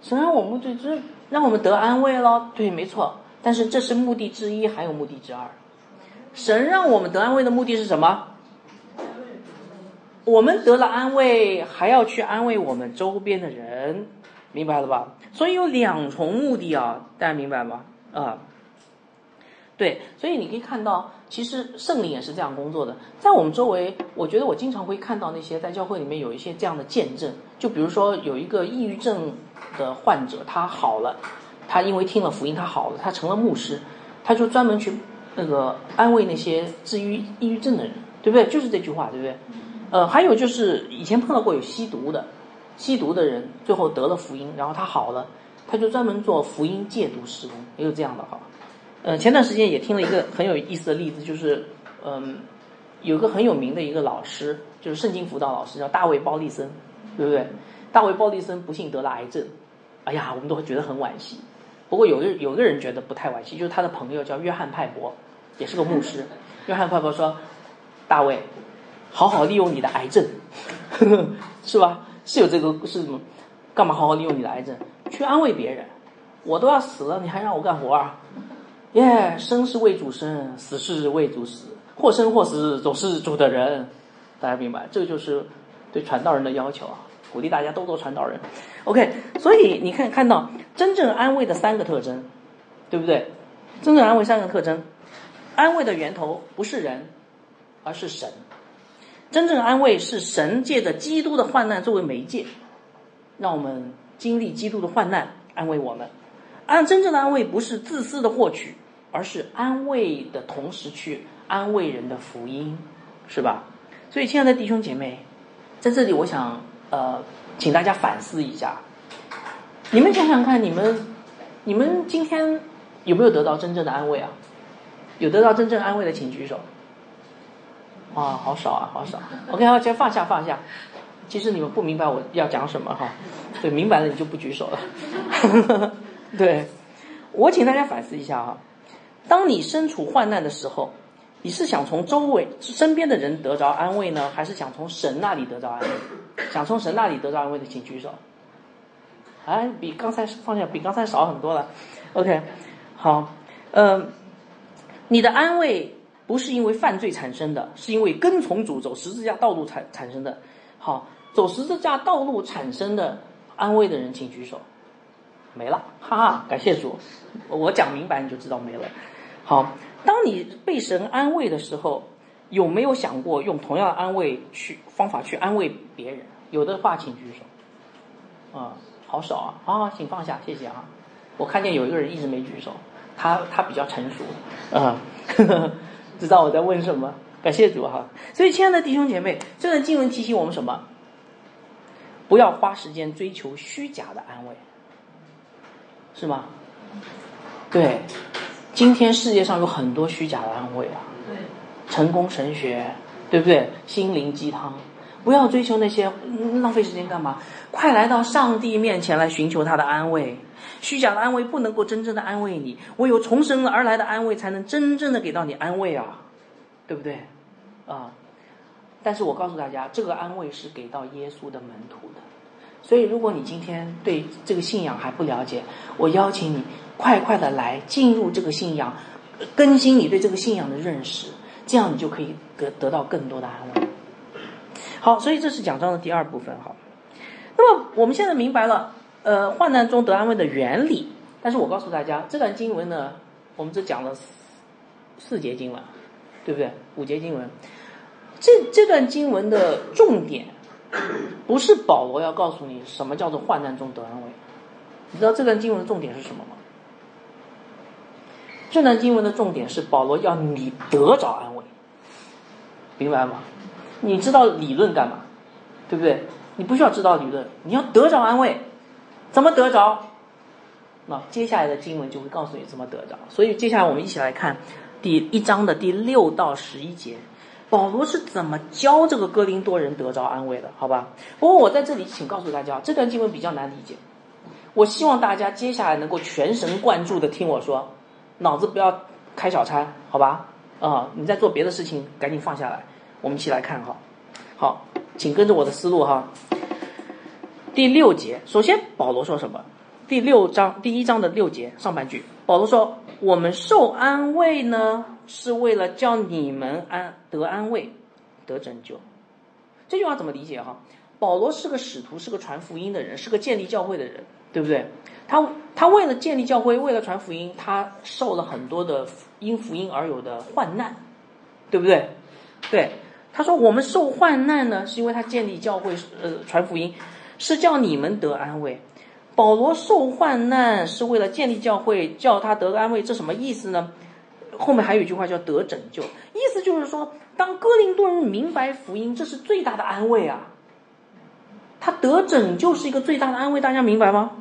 神安慰我们的就让我们得安慰咯。对，没错。但是这是目的之一，还有目的之二。神让我们得安慰的目的是什么？我们得了安慰，还要去安慰我们周边的人，明白了吧？所以有两重目的啊，大家明白吗？啊。对，所以你可以看到，其实圣灵也是这样工作的。在我们周围，我觉得我经常会看到那些在教会里面有一些这样的见证。就比如说有一个抑郁症的患者，他好了，他因为听了福音，他好了，他成了牧师，他就专门去那个安慰那些治愈抑郁症的人，对不对？就是这句话，对不对？呃，还有就是以前碰到过有吸毒的，吸毒的人最后得了福音，然后他好了，他就专门做福音戒毒施工，也有这样的哈。呃，前段时间也听了一个很有意思的例子，就是嗯，有个很有名的一个老师，就是圣经辅导老师，叫大卫鲍利森，对不对？大卫鲍利森不幸得了癌症，哎呀，我们都会觉得很惋惜。不过有个有个人觉得不太惋惜，就是他的朋友叫约翰派伯，也是个牧师。约翰派伯说：“大卫，好好利用你的癌症，是吧？是有这个是什么？干嘛好好利用你的癌症去安慰别人？我都要死了，你还让我干活啊？”耶，生是为主生，死是为主死，或生或死总是主的人，大家明白？这个就是对传道人的要求啊，鼓励大家都做传道人。OK，所以你看看到真正安慰的三个特征，对不对？真正安慰三个特征，安慰的源头不是人，而是神。真正安慰是神借着基督的患难作为媒介，让我们经历基督的患难，安慰我们。安真正的安慰不是自私的获取，而是安慰的同时去安慰人的福音，是吧？所以，亲爱的弟兄姐妹，在这里我想呃，请大家反思一下，你们想想看，你们你们今天有没有得到真正的安慰啊？有得到真正安慰的，请举手。啊，好少啊，好少。OK，好，先放下放下。其实你们不明白我要讲什么哈，对，明白了你就不举手了。对，我请大家反思一下哈，当你身处患难的时候，你是想从周围身边的人得着安慰呢，还是想从神那里得着安慰？想从神那里得着安慰的，请举手。哎，比刚才放下比刚才少很多了。OK，好，嗯，你的安慰不是因为犯罪产生的，是因为跟从主走十字架道路产产生的。好，走十字架道路产生的安慰的人，请举手。没了，哈哈，感谢主，我讲明白你就知道没了。好，当你被神安慰的时候，有没有想过用同样的安慰去方法去安慰别人？有的话请举手。啊，好少啊，好，请放下，谢谢啊。我看见有一个人一直没举手，他他比较成熟，啊，知道我在问什么？感谢主哈。所以，亲爱的弟兄姐妹，这段经文提醒我们什么？不要花时间追求虚假的安慰。是吗？对，今天世界上有很多虚假的安慰啊，成功神学，对不对？心灵鸡汤，不要追求那些，浪费时间干嘛？快来到上帝面前来寻求他的安慰。虚假的安慰不能够真正的安慰你，唯有重生而来的安慰才能真正的给到你安慰啊，对不对？啊，但是我告诉大家，这个安慰是给到耶稣的门徒的。所以，如果你今天对这个信仰还不了解，我邀请你快快的来进入这个信仰，更新你对这个信仰的认识，这样你就可以得得到更多的安慰。好，所以这是讲章的第二部分哈。那么我们现在明白了，呃，患难中得安慰的原理。但是我告诉大家，这段经文呢，我们只讲了四四节经文，对不对？五节经文，这这段经文的重点。不是保罗要告诉你什么叫做患难中得安慰，你知道这段经文的重点是什么吗？这段经文的重点是保罗要你得着安慰，明白吗？你知道理论干嘛？对不对？你不需要知道理论，你要得着安慰，怎么得着？那接下来的经文就会告诉你怎么得着。所以接下来我们一起来看第一章的第六到十一节。保罗是怎么教这个哥林多人得着安慰的？好吧，不过我在这里请告诉大家，这段经文比较难理解。我希望大家接下来能够全神贯注的听我说，脑子不要开小差，好吧？啊，你在做别的事情，赶紧放下来，我们一起来看哈。好，请跟着我的思路哈。第六节，首先保罗说什么？第六章第一章的六节上半句，保罗说：“我们受安慰呢。”是为了叫你们安得安慰，得拯救。这句话怎么理解哈？保罗是个使徒，是个传福音的人，是个建立教会的人，对不对？他他为了建立教会，为了传福音，他受了很多的因福音而有的患难，对不对？对，他说我们受患难呢，是因为他建立教会，呃，传福音，是叫你们得安慰。保罗受患难是为了建立教会，叫他得安慰，这什么意思呢？后面还有一句话叫得拯救，意思就是说，当哥林多人明白福音，这是最大的安慰啊。他得拯救是一个最大的安慰，大家明白吗？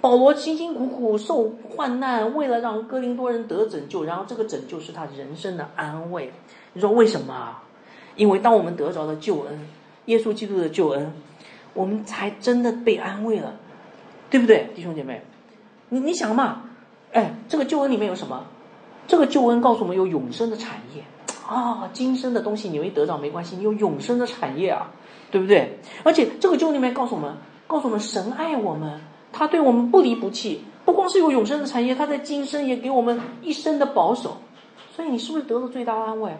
保罗辛辛苦苦受患难，为了让哥林多人得拯救，然后这个拯救是他人生的安慰。你说为什么？因为当我们得着了救恩，耶稣基督的救恩，我们才真的被安慰了，对不对，弟兄姐妹？你你想嘛，哎，这个救恩里面有什么？这个救恩告诉我们有永生的产业啊，今生的东西你没得着没关系，你有永生的产业啊，对不对？而且这个救里面告诉我们，告诉我们神爱我们。他对我们不离不弃，不光是有永生的产业，他在今生也给我们一生的保守。所以你是不是得了最大的安慰？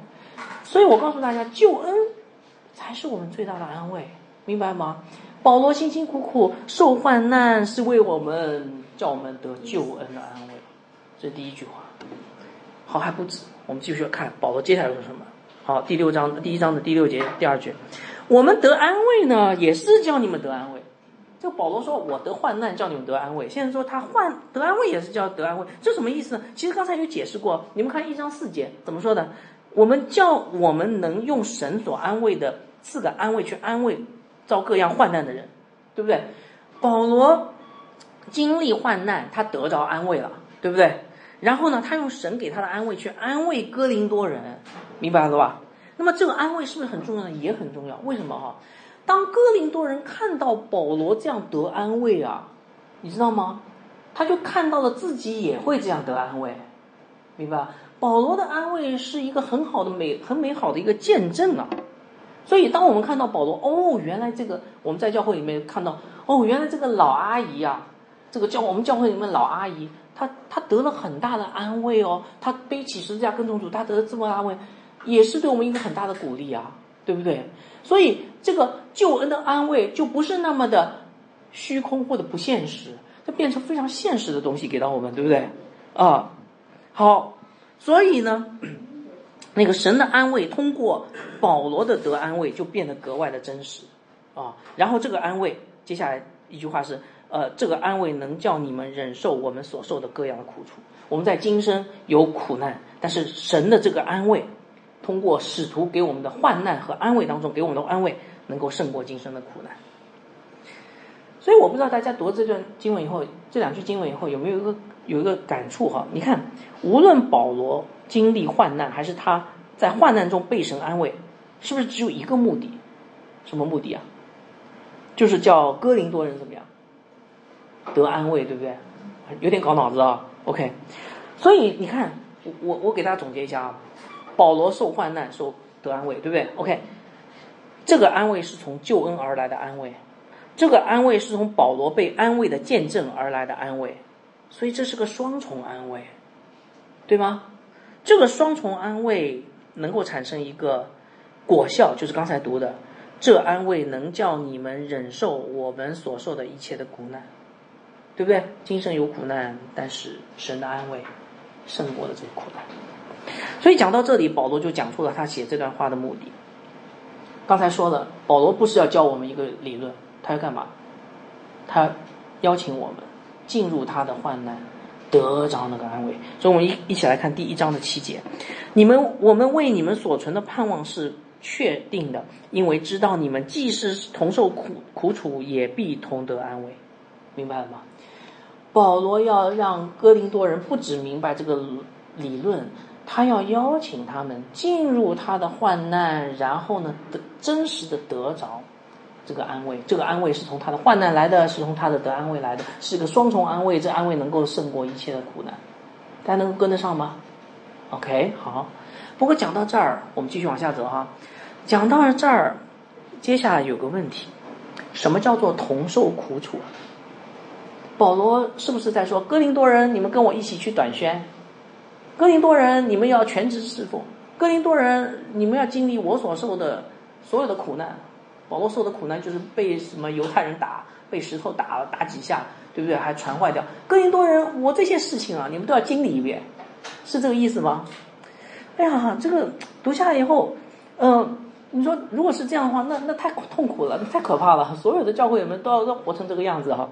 所以我告诉大家，救恩才是我们最大的安慰，明白吗？保罗辛辛苦苦受患难，是为我们叫我们得救恩的安慰。这是第一句话。好，还不止，我们继续看保罗接下来说什么。好，第六章第一章的第六节第二句，我们得安慰呢，也是叫你们得安慰。这保罗说：“我得患难，叫你们得安慰。”现在说他患得安慰，也是叫得安慰，这什么意思呢？其实刚才有解释过，你们看一章四节怎么说的？我们叫我们能用神所安慰的四个安慰去安慰遭各样患难的人，对不对？保罗经历患难，他得着安慰了，对不对？然后呢，他用神给他的安慰去安慰哥林多人，明白了吧？那么这个安慰是不是很重要呢？也很重要。为什么哈？当哥林多人看到保罗这样得安慰啊，你知道吗？他就看到了自己也会这样得安慰，明白？保罗的安慰是一个很好的美、很美好的一个见证啊。所以，当我们看到保罗，哦，原来这个我们在教会里面看到，哦，原来这个老阿姨啊，这个教我们教会里面老阿姨，他他得了很大的安慰哦，他背起十字架跟从主，他得了这么大安慰，也是对我们一个很大的鼓励啊，对不对？所以，这个救恩的安慰就不是那么的虚空或者不现实，它变成非常现实的东西给到我们，对不对？啊，好，所以呢，那个神的安慰通过保罗的得安慰就变得格外的真实啊。然后这个安慰，接下来一句话是，呃，这个安慰能叫你们忍受我们所受的各样的苦楚。我们在今生有苦难，但是神的这个安慰。通过使徒给我们的患难和安慰当中给我们的安慰，能够胜过今生的苦难。所以我不知道大家读这段经文以后，这两句经文以后有没有一个有一个感触哈？你看，无论保罗经历患难，还是他在患难中被神安慰，是不是只有一个目的？什么目的啊？就是叫哥林多人怎么样得安慰，对不对？有点搞脑子啊。OK，所以你看，我我给大家总结一下啊。保罗受患难，受得安慰，对不对？OK，这个安慰是从救恩而来的安慰，这个安慰是从保罗被安慰的见证而来的安慰，所以这是个双重安慰，对吗？这个双重安慰能够产生一个果效，就是刚才读的，这安慰能叫你们忍受我们所受的一切的苦难，对不对？今生有苦难，但是神的安慰胜过了这个苦难。所以讲到这里，保罗就讲出了他写这段话的目的。刚才说了，保罗不是要教我们一个理论，他要干嘛？他邀请我们进入他的患难，得着那个安慰。所以，我们一一起来看第一章的七节：你们，我们为你们所存的盼望是确定的，因为知道你们既是同受苦苦楚，也必同得安慰。明白了吗？保罗要让哥林多人不只明白这个理论。他要邀请他们进入他的患难，然后呢，得真实的得着这个安慰。这个安慰是从他的患难来的，是从他的得安慰来的，是个双重安慰。这安慰能够胜过一切的苦难，大家能够跟得上吗？OK，好。不过讲到这儿，我们继续往下走哈。讲到这儿，接下来有个问题：什么叫做同受苦楚？保罗是不是在说哥林多人，你们跟我一起去短宣？哥林多人，你们要全职侍奉；哥林多人，你们要经历我所受的所有的苦难。保罗受的苦难就是被什么犹太人打，被石头打了打几下，对不对？还传坏掉。哥林多人，我这些事情啊，你们都要经历一遍，是这个意思吗？哎呀，这个读下来以后，嗯，你说如果是这样的话，那那太痛苦了，太可怕了。所有的教会们都要都活成这个样子哈。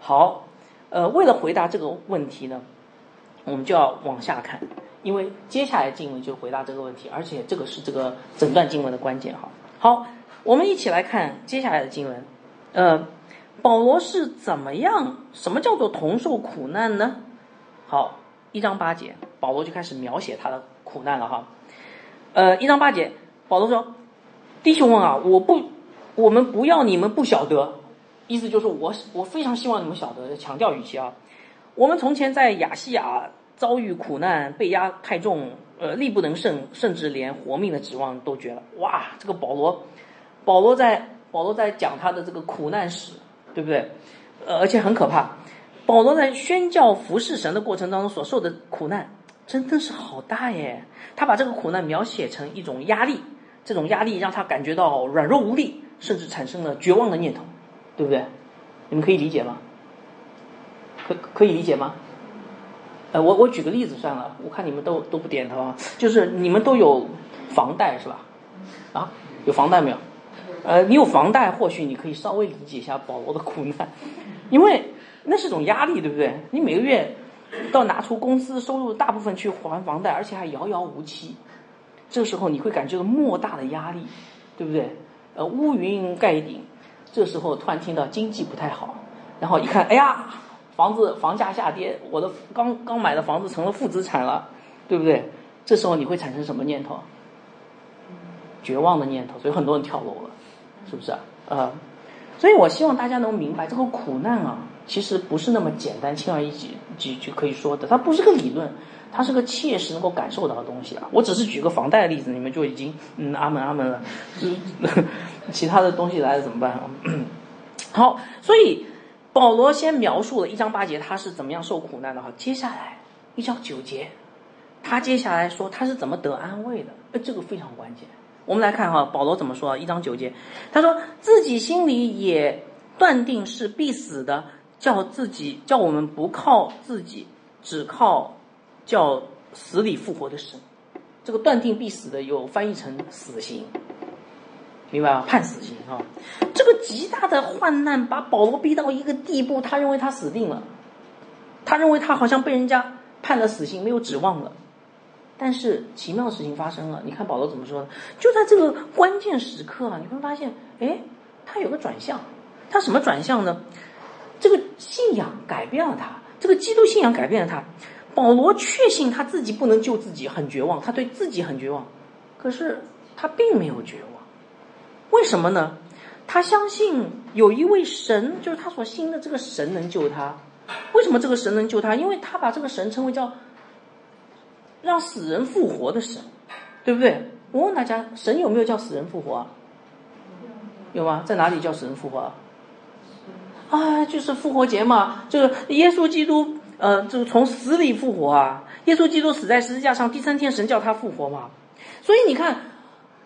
好，呃，为了回答这个问题呢，我们就要往下看，因为接下来经文就回答这个问题，而且这个是这个整段经文的关键哈。好。我们一起来看接下来的经文，呃，保罗是怎么样？什么叫做同受苦难呢？好，一章八节，保罗就开始描写他的苦难了哈。呃，一章八节，保罗说：“弟兄们啊，我不，我们不要你们不晓得，意思就是我我非常希望你们晓得，强调语气啊。我们从前在亚细亚遭遇苦难，被压太重，呃，力不能胜，甚至连活命的指望都绝了。哇，这个保罗。”保罗在保罗在讲他的这个苦难史，对不对？呃，而且很可怕。保罗在宣教服侍神的过程当中所受的苦难，真的是好大耶！他把这个苦难描写成一种压力，这种压力让他感觉到软弱无力，甚至产生了绝望的念头，对不对？你们可以理解吗？可可以理解吗？呃，我我举个例子算了，我看你们都都不点头啊。就是你们都有房贷是吧？啊，有房贷没有？呃，你有房贷，或许你可以稍微理解一下保罗的苦难，因为那是种压力，对不对？你每个月都要拿出工资收入大部分去还房贷，而且还遥遥无期，这个时候你会感觉到莫大的压力，对不对？呃，乌云盖顶，这时候突然听到经济不太好，然后一看，哎呀，房子房价下跌，我的刚刚买的房子成了负资产了，对不对？这时候你会产生什么念头？绝望的念头，所以很多人跳楼了。是不是啊？呃，所以我希望大家能明白，这个苦难啊，其实不是那么简单、轻而易举、举就可以说的。它不是个理论，它是个切实能够感受到的东西啊。我只是举个房贷的例子，你们就已经嗯阿门阿门了。其他的东西来了怎么办啊？好，所以保罗先描述了一章八节他是怎么样受苦难的哈。接下来一章九节，他接下来说他是怎么得安慰的？哎，这个非常关键。我们来看哈，保罗怎么说啊？一章九节，他说自己心里也断定是必死的，叫自己叫我们不靠自己，只靠叫死里复活的神。这个断定必死的，有翻译成死刑，明白吧？判死刑啊！这个极大的患难把保罗逼到一个地步，他认为他死定了，他认为他好像被人家判了死刑，没有指望了。但是奇妙的事情发生了，你看保罗怎么说的？就在这个关键时刻啊，你会发现，哎，他有个转向，他什么转向呢？这个信仰改变了他，这个基督信仰改变了他。保罗确信他自己不能救自己，很绝望，他对自己很绝望。可是他并没有绝望，为什么呢？他相信有一位神，就是他所信的这个神能救他。为什么这个神能救他？因为他把这个神称为叫。让死人复活的神，对不对？我问大家，神有没有叫死人复活？有吗？在哪里叫死人复活？啊，就是复活节嘛，就是耶稣基督，呃，就是从死里复活啊。耶稣基督死在十字架上，第三天神叫他复活嘛。所以你看，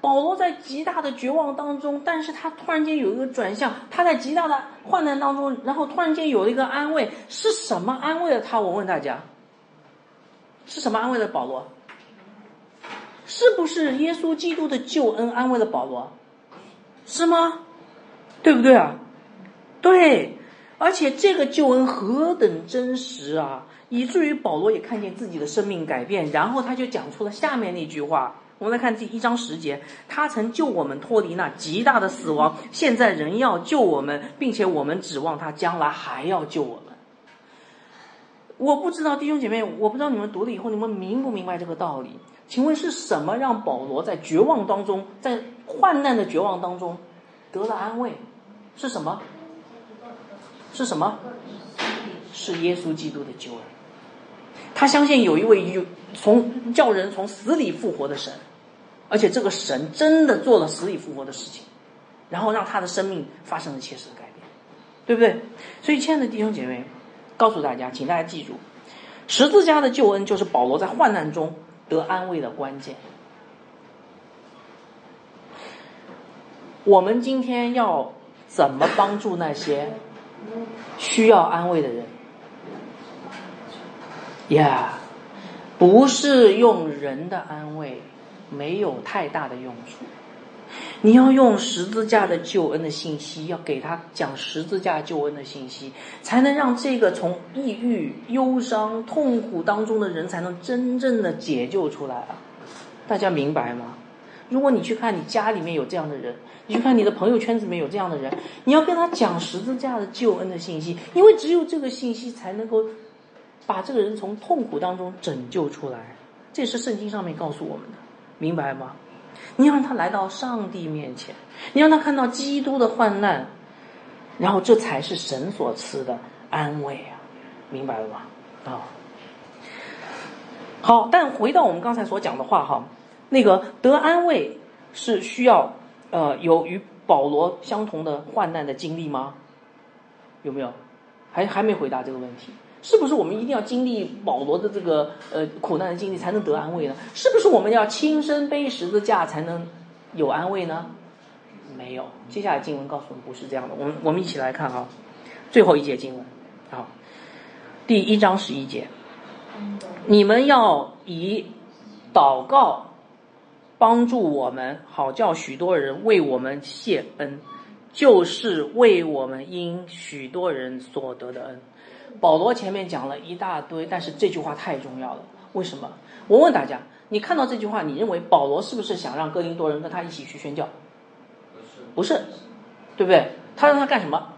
保罗在极大的绝望当中，但是他突然间有一个转向，他在极大的患难当中，然后突然间有了一个安慰，是什么安慰了他？我问大家。是什么安慰了保罗？是不是耶稣基督的救恩安慰了保罗？是吗？对不对啊？对，而且这个救恩何等真实啊！以至于保罗也看见自己的生命改变，然后他就讲出了下面那句话。我们来看第一章十节，他曾救我们脱离那极大的死亡，现在仍要救我们，并且我们指望他将来还要救我们。我不知道弟兄姐妹，我不知道你们读了以后，你们明不明白这个道理？请问是什么让保罗在绝望当中，在患难的绝望当中得了安慰？是什么？是什么？是耶稣基督的救恩。他相信有一位有从叫人从死里复活的神，而且这个神真的做了死里复活的事情，然后让他的生命发生了切实的改变，对不对？所以，亲爱的弟兄姐妹。告诉大家，请大家记住，十字架的救恩就是保罗在患难中得安慰的关键。我们今天要怎么帮助那些需要安慰的人？呀，不是用人的安慰，没有太大的用处。你要用十字架的救恩的信息，要给他讲十字架救恩的信息，才能让这个从抑郁、忧伤、痛苦当中的人，才能真正的解救出来啊！大家明白吗？如果你去看你家里面有这样的人，你去看你的朋友圈子里面有这样的人，你要跟他讲十字架的救恩的信息，因为只有这个信息才能够把这个人从痛苦当中拯救出来。这是圣经上面告诉我们的，明白吗？你让他来到上帝面前，你让他看到基督的患难，然后这才是神所赐的安慰啊！明白了吗？啊，好，但回到我们刚才所讲的话哈，那个得安慰是需要呃有与保罗相同的患难的经历吗？有没有？还还没回答这个问题。是不是我们一定要经历保罗的这个呃苦难的经历才能得安慰呢？是不是我们要亲身背十字架才能有安慰呢？没有。接下来经文告诉我们不是这样的。我们我们一起来看啊，最后一节经文啊，第一章十一节，你们要以祷告帮助我们，好叫许多人为我们谢恩，就是为我们因许多人所得的恩。保罗前面讲了一大堆，但是这句话太重要了。为什么？我问大家，你看到这句话，你认为保罗是不是想让哥林多人跟他一起去宣教？不是，对不对？他让他干什么？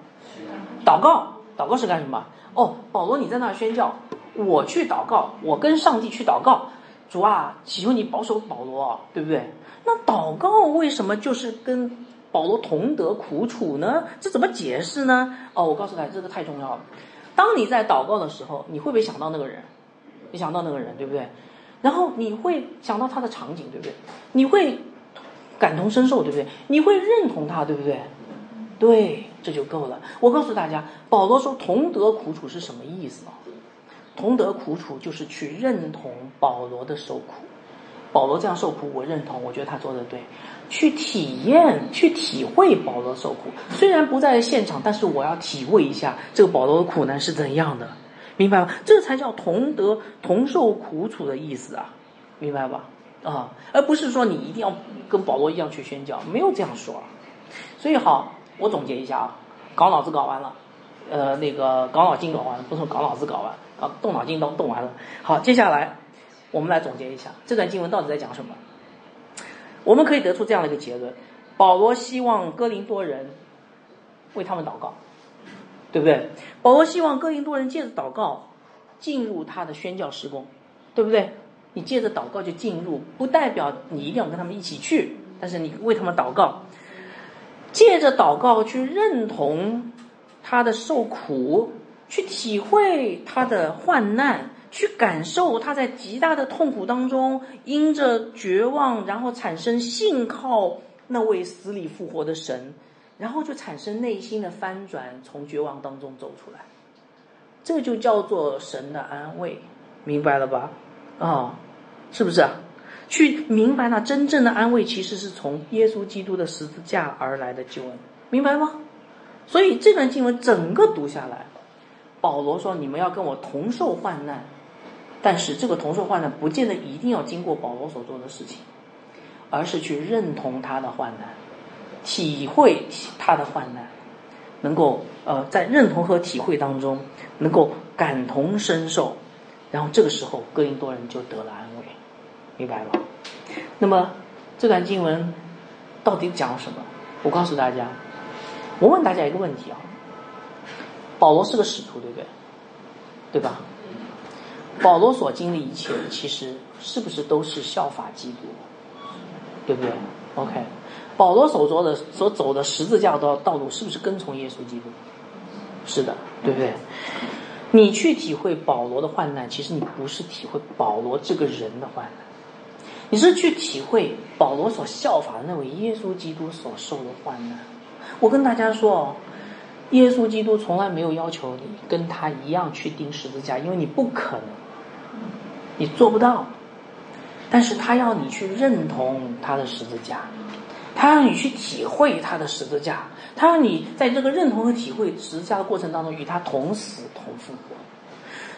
祷告。祷告是干什么？哦，保罗你在那宣教，我去祷告，我跟上帝去祷告。主啊，祈求你保守保罗，对不对？那祷告为什么就是跟保罗同得苦楚呢？这怎么解释呢？哦，我告诉大家，这个太重要了。当你在祷告的时候，你会不会想到那个人？你想到那个人，对不对？然后你会想到他的场景，对不对？你会感同身受，对不对？你会认同他，对不对？对，这就够了。我告诉大家，保罗说“同得苦楚”是什么意思啊？“同得苦楚”就是去认同保罗的受苦。保罗这样受苦，我认同，我觉得他做的对。去体验、去体会保罗受苦，虽然不在现场，但是我要体会一下这个保罗的苦难是怎样的，明白吗？这才叫同得同受苦楚的意思啊，明白吧？啊，而不是说你一定要跟保罗一样去宣教，没有这样说。所以好，我总结一下啊，搞脑子搞完了，呃，那个搞脑筋搞完了，不是搞脑子搞完，啊，动脑筋都动完了。好，接下来我们来总结一下这段经文到底在讲什么。我们可以得出这样的一个结论：保罗希望哥林多人为他们祷告，对不对？保罗希望哥林多人借着祷告进入他的宣教施工，对不对？你借着祷告就进入，不代表你一定要跟他们一起去，但是你为他们祷告，借着祷告去认同他的受苦，去体会他的患难。去感受他在极大的痛苦当中，因着绝望，然后产生信靠那位死里复活的神，然后就产生内心的翻转，从绝望当中走出来。这就叫做神的安慰，明白了吧？啊，是不是？去明白那真正的安慰，其实是从耶稣基督的十字架而来的救恩，明白吗？所以这段经文整个读下来，保罗说：“你们要跟我同受患难。”但是这个同受患难，不见得一定要经过保罗所做的事情，而是去认同他的患难，体会他的患难，能够呃在认同和体会当中，能够感同身受，然后这个时候哥林多人就得了安慰，明白吗？那么这段经文到底讲什么？我告诉大家，我问大家一个问题啊，保罗是个使徒，对不对？对吧？保罗所经历一切，其实是不是都是效法基督，对不对？OK，保罗所做的、所走的十字架的道路，是不是跟从耶稣基督？是的，对不对？你去体会保罗的患难，其实你不是体会保罗这个人的患难，你是去体会保罗所效法的那位耶稣基督所受的患难。我跟大家说哦，耶稣基督从来没有要求你跟他一样去钉十字架，因为你不可能。你做不到，但是他要你去认同他的十字架，他让你去体会他的十字架，他让你在这个认同和体会十字架的过程当中与他同死同复活。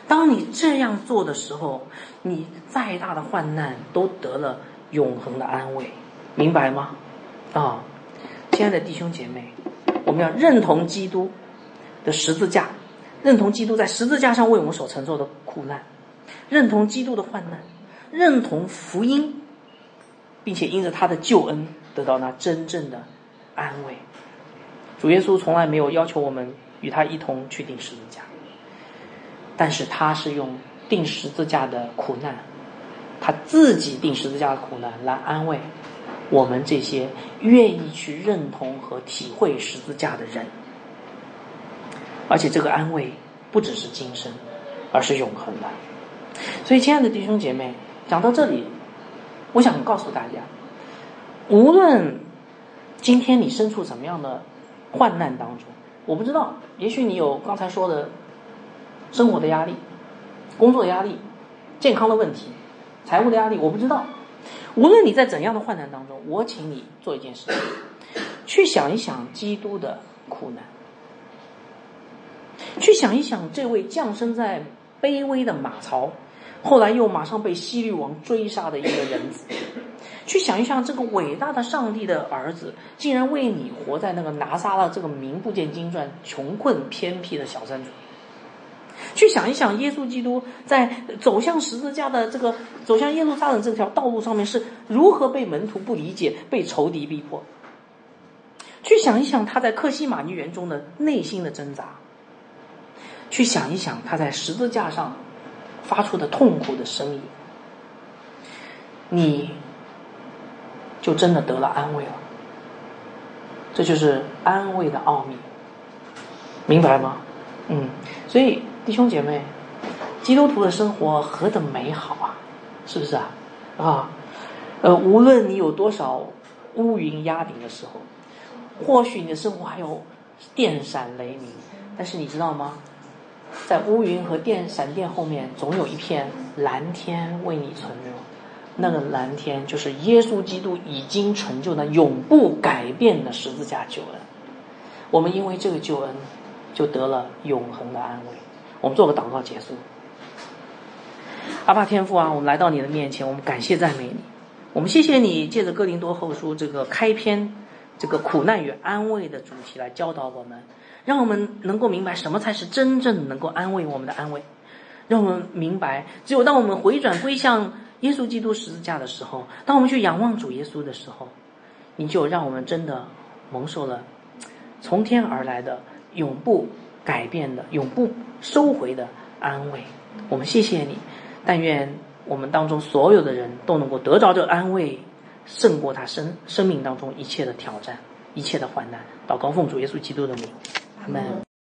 当你这样做的时候，你再大的患难都得了永恒的安慰，明白吗？啊，亲爱的弟兄姐妹，我们要认同基督的十字架，认同基督在十字架上为我们所承受的苦难，认同基督的患难，认同福音，并且因着他的救恩。得到那真正的安慰。主耶稣从来没有要求我们与他一同去钉十字架，但是他是用钉十字架的苦难，他自己钉十字架的苦难来安慰我们这些愿意去认同和体会十字架的人。而且这个安慰不只是今生，而是永恒的。所以，亲爱的弟兄姐妹，讲到这里，我想告诉大家。无论今天你身处什么样的患难当中，我不知道，也许你有刚才说的生活的压力、工作压力、健康的问题、财务的压力，我不知道。无论你在怎样的患难当中，我请你做一件事情，去想一想基督的苦难，去想一想这位降生在卑微的马槽，后来又马上被希律王追杀的一个人子。去想一想，这个伟大的上帝的儿子，竟然为你活在那个拿撒勒这个名不见经传、穷困偏僻的小山村。去想一想，耶稣基督在走向十字架的这个走向耶路撒冷这条道路上面，是如何被门徒不理解、被仇敌逼迫。去想一想，他在克西马尼园中的内心的挣扎。去想一想，他在十字架上发出的痛苦的声音。你。就真的得了安慰了，这就是安慰的奥秘，明白吗？嗯，所以弟兄姐妹，基督徒的生活何等美好啊，是不是啊？啊，呃，无论你有多少乌云压顶的时候，或许你的生活还有电闪雷鸣，但是你知道吗？在乌云和电闪电后面，总有一片蓝天为你存留。那个蓝天就是耶稣基督已经成就的永不改变的十字架救恩。我们因为这个救恩，就得了永恒的安慰。我们做个祷告结束。阿爸天父啊，我们来到你的面前，我们感谢赞美你。我们谢谢你借着哥林多后书这个开篇，这个苦难与安慰的主题来教导我们，让我们能够明白什么才是真正能够安慰我们的安慰。让我们明白，只有当我们回转归向。耶稣基督十字架的时候，当我们去仰望主耶稣的时候，你就让我们真的蒙受了从天而来的永不改变的、永不收回的安慰。我们谢谢你，但愿我们当中所有的人都能够得着这安慰，胜过他生生命当中一切的挑战、一切的患难。祷告奉主耶稣基督的名，阿门。